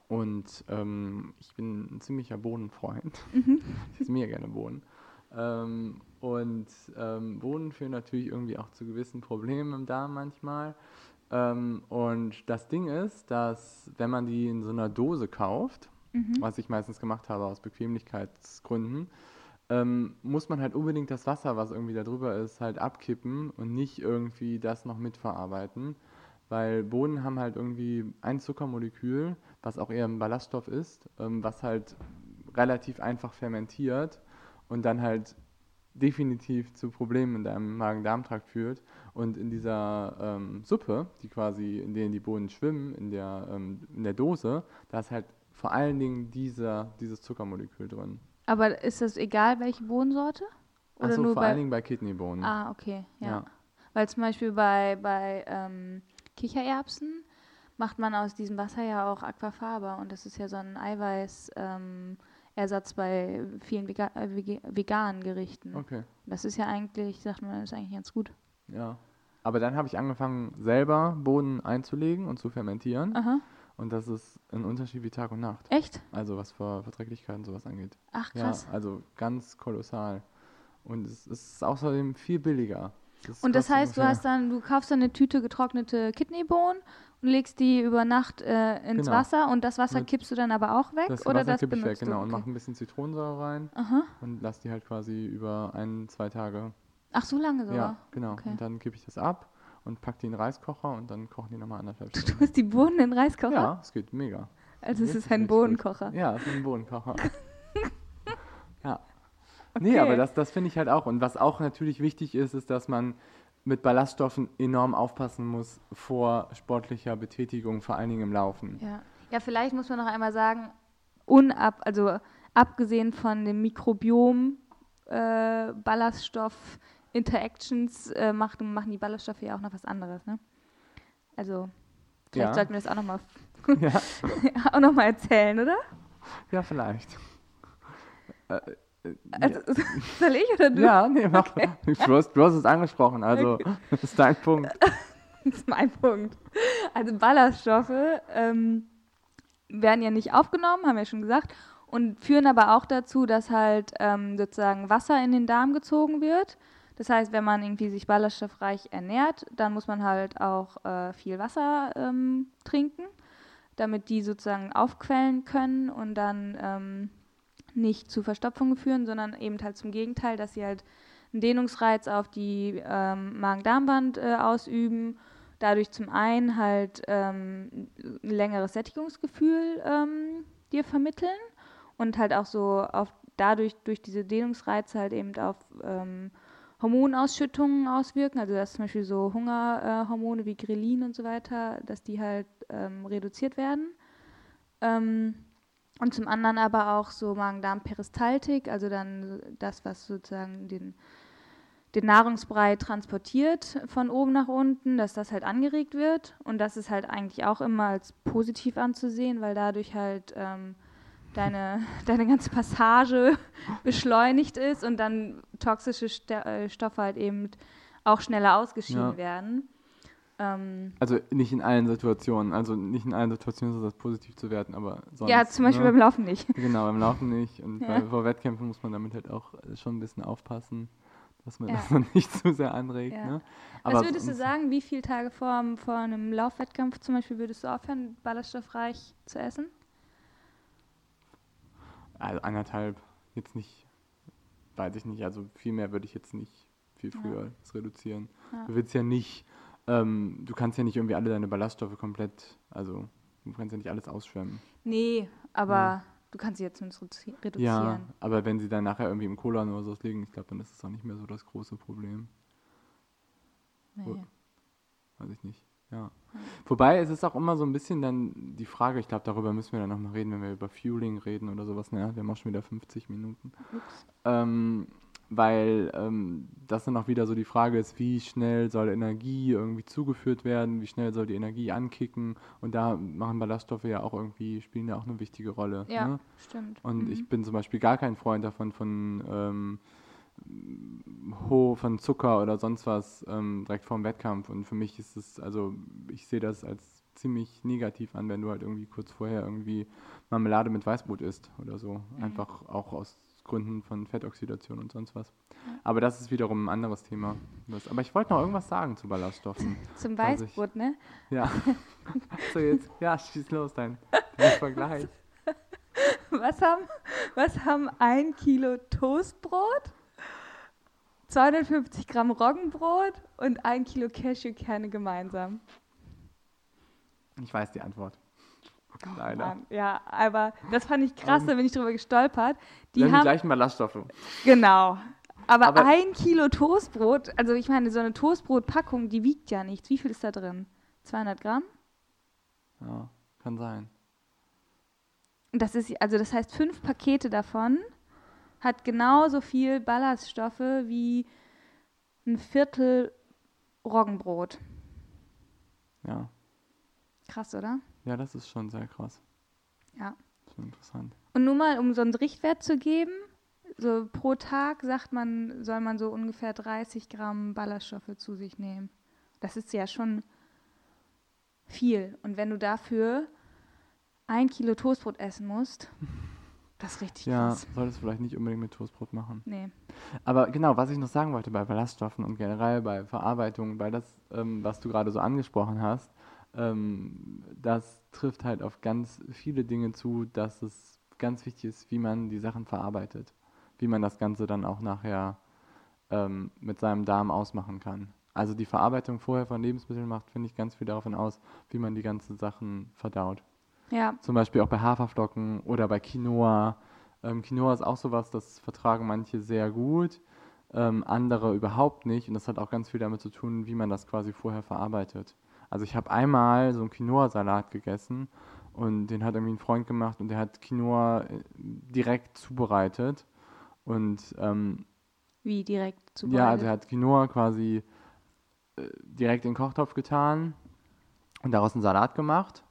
Und ähm, ich bin ein ziemlicher Bohnenfreund. Mhm. ich esse mega gerne Bohnen. Ähm, und ähm, Bohnen führen natürlich irgendwie auch zu gewissen Problemen im Darm manchmal. Ähm, und das Ding ist, dass wenn man die in so einer Dose kauft, Mhm. was ich meistens gemacht habe aus Bequemlichkeitsgründen, ähm, muss man halt unbedingt das Wasser, was irgendwie da drüber ist, halt abkippen und nicht irgendwie das noch mitverarbeiten. Weil Bohnen haben halt irgendwie ein Zuckermolekül, was auch eher ein Ballaststoff ist, ähm, was halt relativ einfach fermentiert und dann halt definitiv zu Problemen in deinem Magen-Darm-Trakt führt. Und in dieser ähm, Suppe, die quasi, in der die Bohnen schwimmen, in der, ähm, in der Dose, da ist halt vor allen Dingen dieser, dieses Zuckermolekül drin. Aber ist das egal, welche Bohnensorte? Oder Achso, nur vor bei allen Dingen bei Kidneybohnen. Ah, okay, ja. Ja. Weil zum Beispiel bei, bei ähm, Kichererbsen macht man aus diesem Wasser ja auch Aquafaba und das ist ja so ein Eiweißersatz ähm, Ersatz bei vielen Vega äh, veganen Gerichten. Okay, Das ist ja eigentlich, sagt man, das ist eigentlich ganz gut. ja. Aber dann habe ich angefangen, selber Bohnen einzulegen und zu fermentieren. Aha, Und das ist ein Unterschied wie Tag und Nacht. echt? Also was für Verträglichkeiten sowas angeht. Ach, Ja, krass. also ganz kolossal. Und es ist außerdem viel billiger. Es und das heißt, du hast dann, du kaufst dann eine Tüte getrocknete Kidneybohnen und legst die über Nacht äh, ins Genau. Wasser und das Wasser Mit- kippst du dann aber auch weg das oder Wasser das kippe ich weg, genau. du? Und Okay. mache ein bisschen Zitronensäure rein Aha. und lass die halt quasi über ein, zwei Tage. Ach, so lange sogar. Ja, genau. Okay. Und dann kippe ich das ab und packe die in den Reiskocher und dann kochen die nochmal anderthalb Du Stunden. tust die Bohnen in den Reiskocher? Ja, es geht mega. Also es ist ein richtig gut. Bohnenkocher. Ja, es ist ein Bohnenkocher. Nee, aber das, das finde ich halt auch. Und was auch natürlich wichtig ist, ist, dass man mit Ballaststoffen enorm aufpassen muss vor sportlicher Betätigung, vor allen Dingen im Laufen. Ja. ja, vielleicht muss man noch einmal sagen, unab, also abgesehen von dem Mikrobiom, äh, Ballaststoff, Interactions, äh, machen, machen die Ballaststoffe ja auch noch was anderes, ne? Also, vielleicht Ja. sollten wir das auch nochmal Ja, auch noch mal erzählen, oder? ja, vielleicht. Äh, Also, soll ich oder du? ja, nee, mach. Du, hast, du hast es angesprochen, also das ist dein Punkt. Das ist mein Punkt. Also Ballaststoffe ähm, werden ja nicht aufgenommen, haben wir schon gesagt, und führen aber auch dazu, dass halt ähm, sozusagen Wasser in den Darm gezogen wird. Das heißt, wenn man irgendwie sich ballaststoffreich ernährt, dann muss man halt auch äh, viel Wasser ähm, trinken, damit die sozusagen aufquellen können und dann ähm, nicht zu Verstopfungen führen, sondern eben halt zum Gegenteil, dass sie halt einen Dehnungsreiz auf die ähm, Magen-Darm-Wand äh, ausüben, dadurch zum einen halt ähm, ein längeres Sättigungsgefühl ähm, dir vermitteln und halt auch so auf dadurch durch diese Dehnungsreize halt eben auf ähm, Hormonausschüttungen auswirken, also dass zum Beispiel so Hungerhormone wie Grelin und so weiter, dass die halt ähm, reduziert werden. Und zum anderen aber auch so Magen-Darm-Peristaltik, also dann das, was sozusagen den, den Nahrungsbrei transportiert von oben nach unten, dass das halt angeregt wird. Und das ist halt eigentlich auch immer als positiv anzusehen, weil dadurch halt ähm, deine, deine ganze Passage beschleunigt ist und dann toxische St äh, Stoffe halt eben auch schneller ausgeschieden Ja. werden. Ähm, Also nicht in allen Situationen, also nicht in allen Situationen ist das positiv zu werten, aber sonst. ja, zum Beispiel ne? beim Laufen nicht. Genau, beim Laufen nicht. Und Ja. bei, vor Wettkämpfen muss man damit halt auch schon ein bisschen aufpassen, dass man Ja. das dann nicht zu sehr anregt. Ja. Ne? Was Aber würdest du sagen, wie viele Tage vor, vor einem Laufwettkampf zum Beispiel würdest du aufhören, ballaststoffreich zu essen? Also anderthalb, jetzt nicht, weiß ich nicht, also viel mehr würde ich jetzt nicht viel Ja. früher das reduzieren. Ja. Du willst ja nicht, ähm, du kannst ja nicht irgendwie alle deine Ballaststoffe komplett, also du kannst ja nicht alles ausschwemmen. Nee, aber du kannst sie jetzt zumindest reduzi- reduzieren. Ja, aber wenn sie dann nachher irgendwie im Cola oder sowas liegen, ich glaube, dann ist es auch nicht mehr so das große Problem. Nee. Weiß ich nicht. Ja. Wobei es ist auch immer so ein bisschen dann die Frage, ich glaube, darüber müssen wir dann nochmal reden, wenn wir über Fueling reden oder sowas. Naja, wir haben auch schon wieder 50 Minuten. Ups. Ähm, weil ähm, das dann auch wieder so die Frage ist, wie schnell soll Energie irgendwie zugeführt werden, wie schnell soll die Energie ankicken und da machen Ballaststoffe ja auch irgendwie, spielen ja auch eine wichtige Rolle. Ja, Ne? stimmt. Und Mhm. ich bin zum Beispiel gar kein Freund davon, von, ähm, ho von Zucker oder sonst was ähm, direkt vorm Wettkampf. Und für mich ist es, also ich sehe das als ziemlich negativ an, wenn du halt irgendwie kurz vorher irgendwie Marmelade mit Weißbrot isst oder so. Mhm. Einfach auch aus Gründen von Fettoxidation und sonst was. Aber das ist wiederum ein anderes Thema. Aber ich wollte noch irgendwas sagen zu Ballaststoffen. Zum ich. Weißbrot, ne? Ja. so jetzt, ja, schieß los, dein, dein Vergleich. Was haben, was haben ein Kilo Toastbrot, 250 Gramm Roggenbrot und ein Kilo Cashewkerne gemeinsam? Ich weiß die Antwort. Leider. Oh Mann, ja, aber das fand ich krass, da bin ich drüber gestolpert. Die haben die gleichen Ballaststoffe. genau. Aber, Aber- ein Kilo Toastbrot, also ich meine, so eine Toastbrotpackung, die wiegt ja nichts. Wie viel ist da drin? 200 Gramm? Ja, kann sein. Das ist, also das heißt, fünf Pakete davon hat genauso viel Ballaststoffe wie ein Viertel Roggenbrot. Ja. Krass, oder? Ja, das ist schon sehr krass. Ja. Schon interessant. Und nur mal, um so einen Richtwert zu geben, so pro Tag sagt man, soll man so ungefähr 30 Gramm Ballaststoffe zu sich nehmen. Das ist ja schon viel. Und wenn du dafür ein Kilo Toastbrot essen musst, das ist richtig Ja, krass. solltest du vielleicht nicht unbedingt mit Toastbrot machen. Nee. Aber genau, was ich noch sagen wollte bei Ballaststoffen und generell bei Verarbeitung, bei das, ähm, was du gerade so angesprochen hast, ähm, das trifft halt auf ganz viele Dinge zu, dass es ganz wichtig ist, wie man die Sachen verarbeitet. Wie man das Ganze dann auch nachher ähm, mit seinem Darm ausmachen kann. Also die Verarbeitung vorher von Lebensmitteln macht, finde ich, ganz viel davon aus, wie man die ganzen Sachen verdaut. Ja, Zum Beispiel auch bei Haferflocken oder bei Quinoa. Ähm, Quinoa ist auch sowas, das vertragen manche sehr gut, ähm, andere überhaupt nicht. Und das hat auch ganz viel damit zu tun, wie man das quasi vorher verarbeitet. Also ich habe einmal so einen Quinoa-Salat gegessen und den hat irgendwie ein Freund gemacht und der hat Quinoa äh, direkt zubereitet. Und ähm, wie direkt zu ja, also er hat Quinoa quasi äh, direkt in den Kochtopf getan und daraus einen Salat gemacht.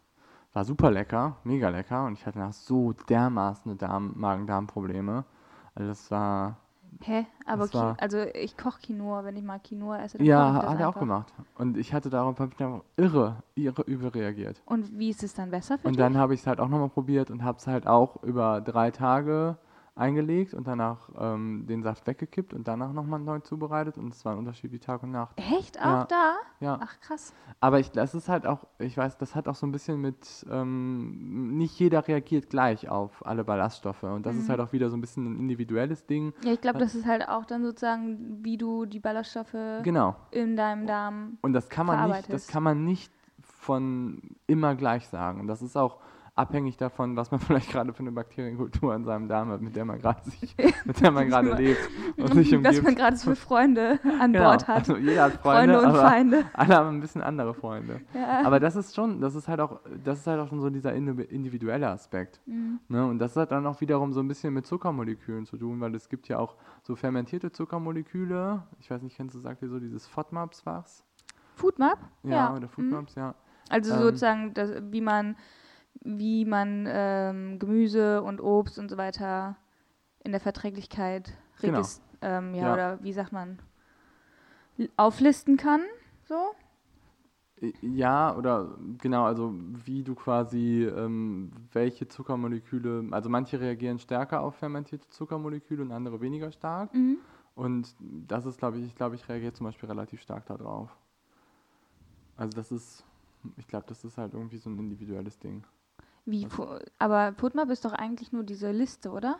War super lecker, mega lecker und ich hatte danach so dermaßen Darm- Magen-Darm-Probleme. Also das war, Hä? Aber war- also ich koche Quinoa, wenn ich mal Quinoa esse. dann ja, hat er auch gemacht. Und ich hatte darauf hab ich einfach irre, irre überreagiert. Und wie ist es dann besser für Und dich? dann habe ich es halt auch nochmal probiert und habe es halt auch über drei Tage eingelegt und danach ähm, den Saft weggekippt und danach nochmal neu zubereitet und es war ein Unterschied wie Tag und Nacht. Echt? Auch Ja. da? Ja, Ach krass. aber ich, das ist halt auch, ich weiß, das hat auch so ein bisschen mit, ähm, nicht jeder reagiert gleich auf alle Ballaststoffe und das ist Mhm. halt auch wieder so ein bisschen ein individuelles Ding. Ja, ich glaube, das ist halt auch dann sozusagen, wie du die Ballaststoffe Genau. in deinem Darm. Und das kann man nicht, das kann man nicht von immer gleich sagen. Und das ist auch abhängig davon, was man vielleicht gerade für eine Bakterienkultur in seinem Darm hat, mit der man gerade sich, mit der man gerade lebt und sich Was umgibt. man gerade so für Freunde an Genau. Bord hat. Also jeder hat Freunde, Freunde und Feinde. alle haben ein bisschen andere Freunde. Ja. Aber das ist schon, das ist halt auch, das ist halt auch schon so dieser indi- individuelle Aspekt. Mhm. Ne? Und das hat dann auch wiederum so ein bisschen mit Zuckermolekülen zu tun, weil es gibt ja auch so fermentierte Zuckermoleküle. Ich weiß nicht, kennst du, sagt ihr so dieses FODMAPs-Fachs? Foodmap? Ja, oder Mhm. Foodmaps, ja. Also Ähm, sozusagen, das, wie man, wie man ähm, Gemüse und Obst und so weiter in der Verträglichkeit Genau. ähm, ja, Ja. oder wie sagt man, auflisten kann. So? Ja, oder genau, also wie du quasi, ähm, welche Zuckermoleküle, also manche reagieren stärker auf fermentierte Zuckermoleküle und andere weniger stark. Mhm. Und das ist, glaube ich, ich glaube, ich reagiere zum Beispiel relativ stark darauf. Also das ist, ich glaube, das ist halt irgendwie so ein individuelles Ding. Wie, aber Foodmap ist doch eigentlich nur diese Liste, oder?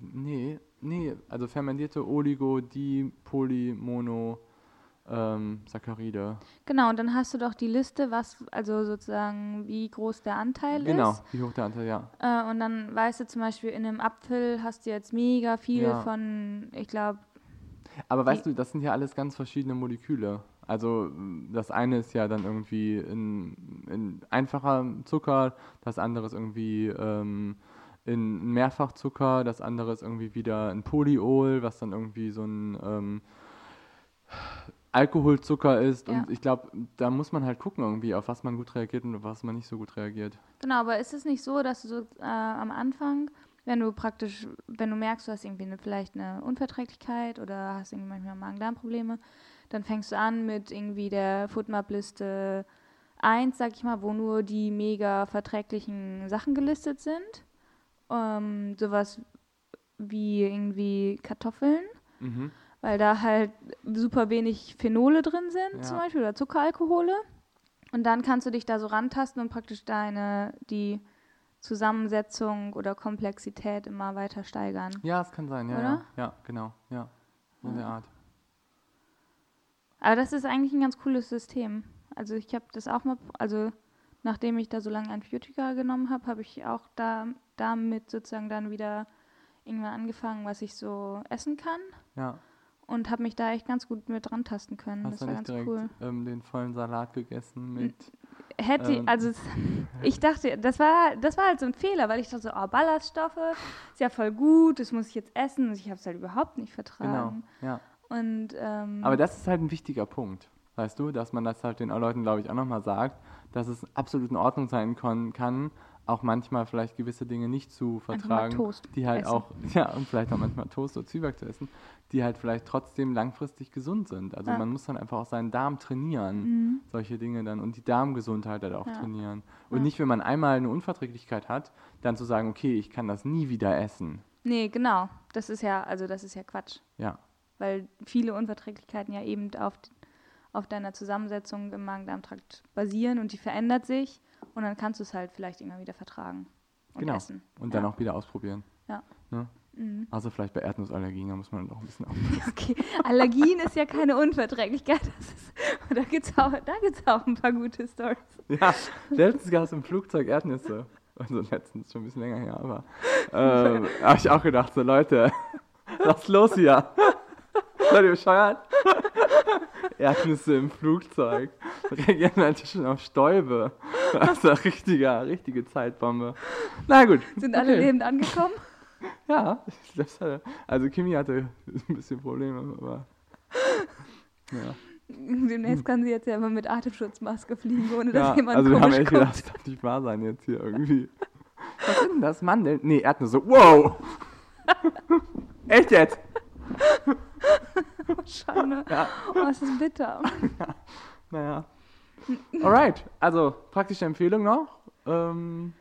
Nee, nee, also fermentierte Oligo, Di, Poly, Mono, ähm, Saccharide. Genau, und dann hast du doch die Liste, was, also sozusagen, wie groß der Anteil Genau, ist. wie hoch der Anteil, ja. Äh, und dann weißt du zum Beispiel, in einem Apfel hast du jetzt mega viel Ja. von, ich glaube, Aber weißt du, das sind ja alles ganz verschiedene Moleküle. Also m, das eine ist ja dann irgendwie in, in einfacher Zucker, das andere ist irgendwie ähm, in Mehrfachzucker, das andere ist irgendwie wieder ein Polyol, was dann irgendwie so ein ähm, Alkoholzucker ist. Ja. Und ich glaube, da muss man halt gucken irgendwie, auf was man gut reagiert und auf was man nicht so gut reagiert. Genau, aber ist es nicht so, dass du so äh, am Anfang, wenn du praktisch, wenn du merkst, du hast irgendwie eine, vielleicht eine Unverträglichkeit oder hast irgendwie manchmal Magen-Darm-Probleme, dann fängst du an mit irgendwie der Foodmap-Liste 1, sag ich mal, wo nur die mega verträglichen Sachen gelistet sind. Ähm, sowas wie irgendwie Kartoffeln, Mhm. weil da halt super wenig Phenole drin sind, Ja. zum Beispiel, oder Zuckeralkohole. Und dann kannst du dich da so rantasten und praktisch deine, die Zusammensetzung oder Komplexität immer weiter steigern. Ja, es kann sein, ja, Oder? ja. Ja, genau, ja. So in der Art. Aber das ist eigentlich ein ganz cooles System. Also ich habe das auch mal, also nachdem ich da so lange Antibiotika genommen habe, habe ich auch da damit sozusagen dann wieder irgendwann angefangen, was ich so essen kann Ja. und habe mich da echt ganz gut mit rantasten können. Hast das du war nicht ganz direkt cool. ähm, den vollen Salat gegessen mit Hätte, Ähm. also ich dachte, das war, das war halt so ein Fehler, weil ich dachte so, oh, Ballaststoffe, ist ja voll gut, das muss ich jetzt essen. Und ich habe es halt überhaupt nicht Genau, vertragen. ja. Und ähm, Aber das ist halt ein wichtiger Punkt, weißt du, dass man das halt den Leuten, glaube ich, auch nochmal sagt, dass es absolut in Ordnung sein kann, auch manchmal vielleicht gewisse Dinge nicht zu vertragen, Toast die halt essen. auch, ja, und vielleicht auch manchmal Toast oder Zwieback zu essen, die halt vielleicht trotzdem langfristig gesund sind. Also Ja. man muss dann einfach auch seinen Darm trainieren, mhm. solche Dinge dann und die Darmgesundheit halt auch Ja. trainieren. Und Ja. nicht, wenn man einmal eine Unverträglichkeit hat, dann zu sagen, okay, ich kann das nie wieder essen. nee, genau. Das ist ja, also das ist ja Quatsch. Ja, Weil viele Unverträglichkeiten ja eben auf, auf deiner Zusammensetzung im Magen-Darm-Trakt basieren und die verändert sich und dann kannst du es halt vielleicht immer wieder vertragen und Genau. essen. und ja. dann auch wieder ausprobieren. Ja. Ne? Mhm. Also vielleicht bei Erdnussallergien, da muss man auch ein bisschen aufpassen. Okay, Allergien ist ja keine Unverträglichkeit. Ist, da gibt es auch, da gibt's auch ein paar gute Stories. Ja, letztens gab es im Flugzeug Erdnüsse. Also letztens schon ein bisschen länger her, aber ähm, habe ich auch gedacht, so Leute, was ist los hier? Seid ihr bescheuert? Erdnüsse im Flugzeug. Reagieren Leute schon auf Stäube. Das ist eine richtige, richtige Zeitbombe. Na gut. Sind alle okay. lebend angekommen? Ja, das hatte, also Kimi hatte ein bisschen Probleme, aber ja. Demnächst kann sie jetzt ja immer mit Atemschutzmaske fliegen, ohne dass ja jemand also wir haben echt gedacht, das darf nicht wahr sein jetzt hier irgendwie. Was sind denn das? Mandeln? Nee, Erdnüsse. Wow! Echt jetzt? Schande. Ja. Oh, es ist bitter. Naja. Alright, also praktische Empfehlung noch. Ähm,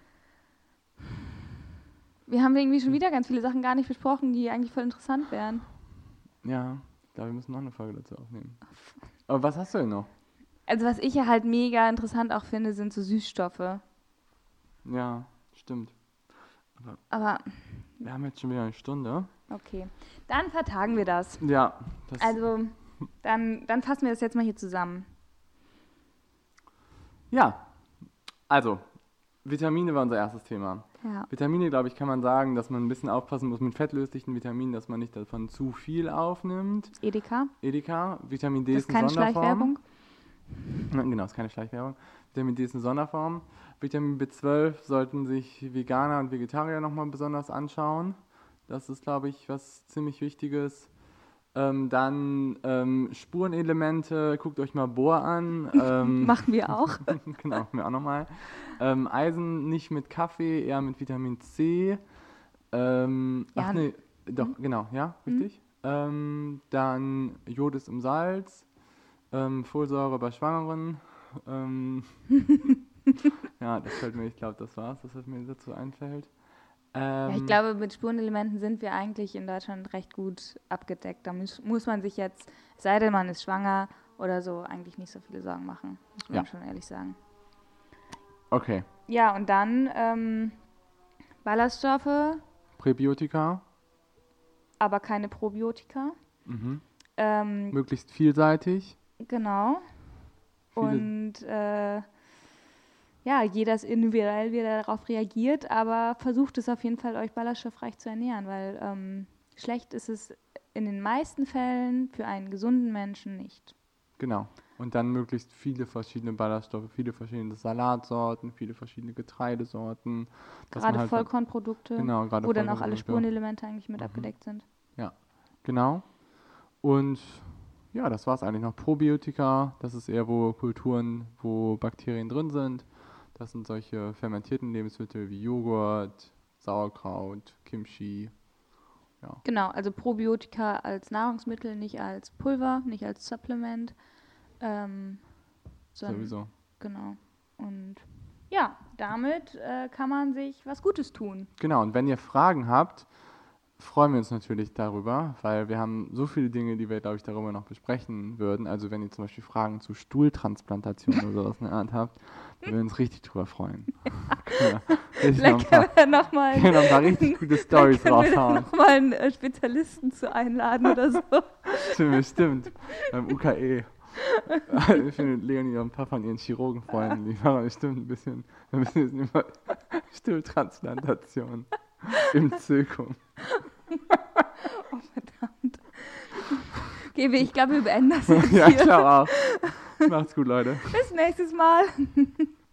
Wir haben irgendwie schon wieder ganz viele Sachen gar nicht besprochen, die eigentlich voll interessant wären. ja, ich glaube, wir müssen noch eine Folge dazu aufnehmen. Aber was hast du denn noch? Also was ich ja halt mega interessant auch finde, sind so Süßstoffe. Ja, stimmt. Aber Wir haben jetzt schon wieder eine Stunde. Okay, dann vertagen wir das. Ja, das Also dann, dann fassen wir das jetzt mal hier zusammen. Ja, also, Vitamine war unser erstes Thema. Ja. Vitamine, glaube ich, kann man sagen, dass man ein bisschen aufpassen muss mit fettlöslichen Vitaminen, dass man nicht davon zu viel aufnimmt. Edeka, Edeka, Vitamin D das ist ist eine keine Sonderform. Schleichwerbung. Genau, ist keine Schleichwerbung. Vitamin D ist eine Sonderform. Vitamin B12 sollten sich Veganer und Vegetarier nochmal besonders anschauen. Das ist, glaube ich, was ziemlich Wichtiges. Ähm, dann ähm, Spurenelemente, guckt euch mal Bohr an. Ähm, Machen wir auch. genau, machen wir auch nochmal. Ähm, Eisen nicht mit Kaffee, eher mit Vitamin C. Ähm, Ja, ach nee, doch, genau, ja, richtig. Ähm, dann Jod ist im Salz, ähm, Folsäure bei Schwangeren. Ja, das fällt mir, ich glaube, das war's, das was mir dazu einfällt. Ähm, Ja, ich glaube, mit Spurenelementen sind wir eigentlich in Deutschland recht gut abgedeckt. Da muss, muss man sich jetzt, sei denn, man ist schwanger oder so, eigentlich nicht so viele Sorgen machen. Muss man Ja. schon ehrlich sagen. Okay, Ja, und dann ähm, Ballaststoffe, Präbiotika, aber keine Probiotika. mhm. Ähm, möglichst vielseitig. genau. Viele- Und äh, ja, jeder ist individuell, wie er darauf reagiert, aber versucht es auf jeden Fall, euch ballaststoffreich zu ernähren, weil ähm, schlecht ist es in den meisten Fällen für einen gesunden Menschen nicht. Genau. Und dann möglichst viele verschiedene Ballaststoffe, viele verschiedene Salatsorten, viele verschiedene Getreidesorten. Gerade halt- Vollkornprodukte, Genau, gerade wo dann auch alle Vollkornprodukte. Spurenelemente eigentlich mit Mhm. abgedeckt sind. Genau. Und ja, das war es eigentlich noch. Probiotika, das ist eher wo Kulturen, wo Bakterien drin sind. Das sind solche fermentierten Lebensmittel wie Joghurt, Sauerkraut, Kimchi. Genau, also Probiotika als Nahrungsmittel, nicht als Pulver, nicht als Supplement. Ähm, Sowieso. Genau. Und ja, damit äh, kann man sich was Gutes tun. Genau, und wenn ihr Fragen habt, freuen wir uns natürlich darüber, weil wir haben so viele Dinge, die wir, glaube ich, darüber noch besprechen würden. Also wenn ihr zum Beispiel Fragen zu Stuhltransplantation oder sowas in der Art habt, würden wir uns richtig drüber freuen. Ein Vielleicht können wir nochmal noch ein paar richtig gute Stories raushauen. nochmal einen äh, Spezialisten zu einladen oder so. Stimmt, bestimmt. Beim UKE. Ich finde Leonie und ein paar von ihren Chirurgenfreunden, die machen bestimmt ein bisschen, ein bisschen über Stuhltransplantation im Zirkum. Oh, verdammt. Okay, wir- ich glaube, wir beenden das jetzt Ja, hier. klar auch. Macht's gut, Leute. Bis nächstes Mal.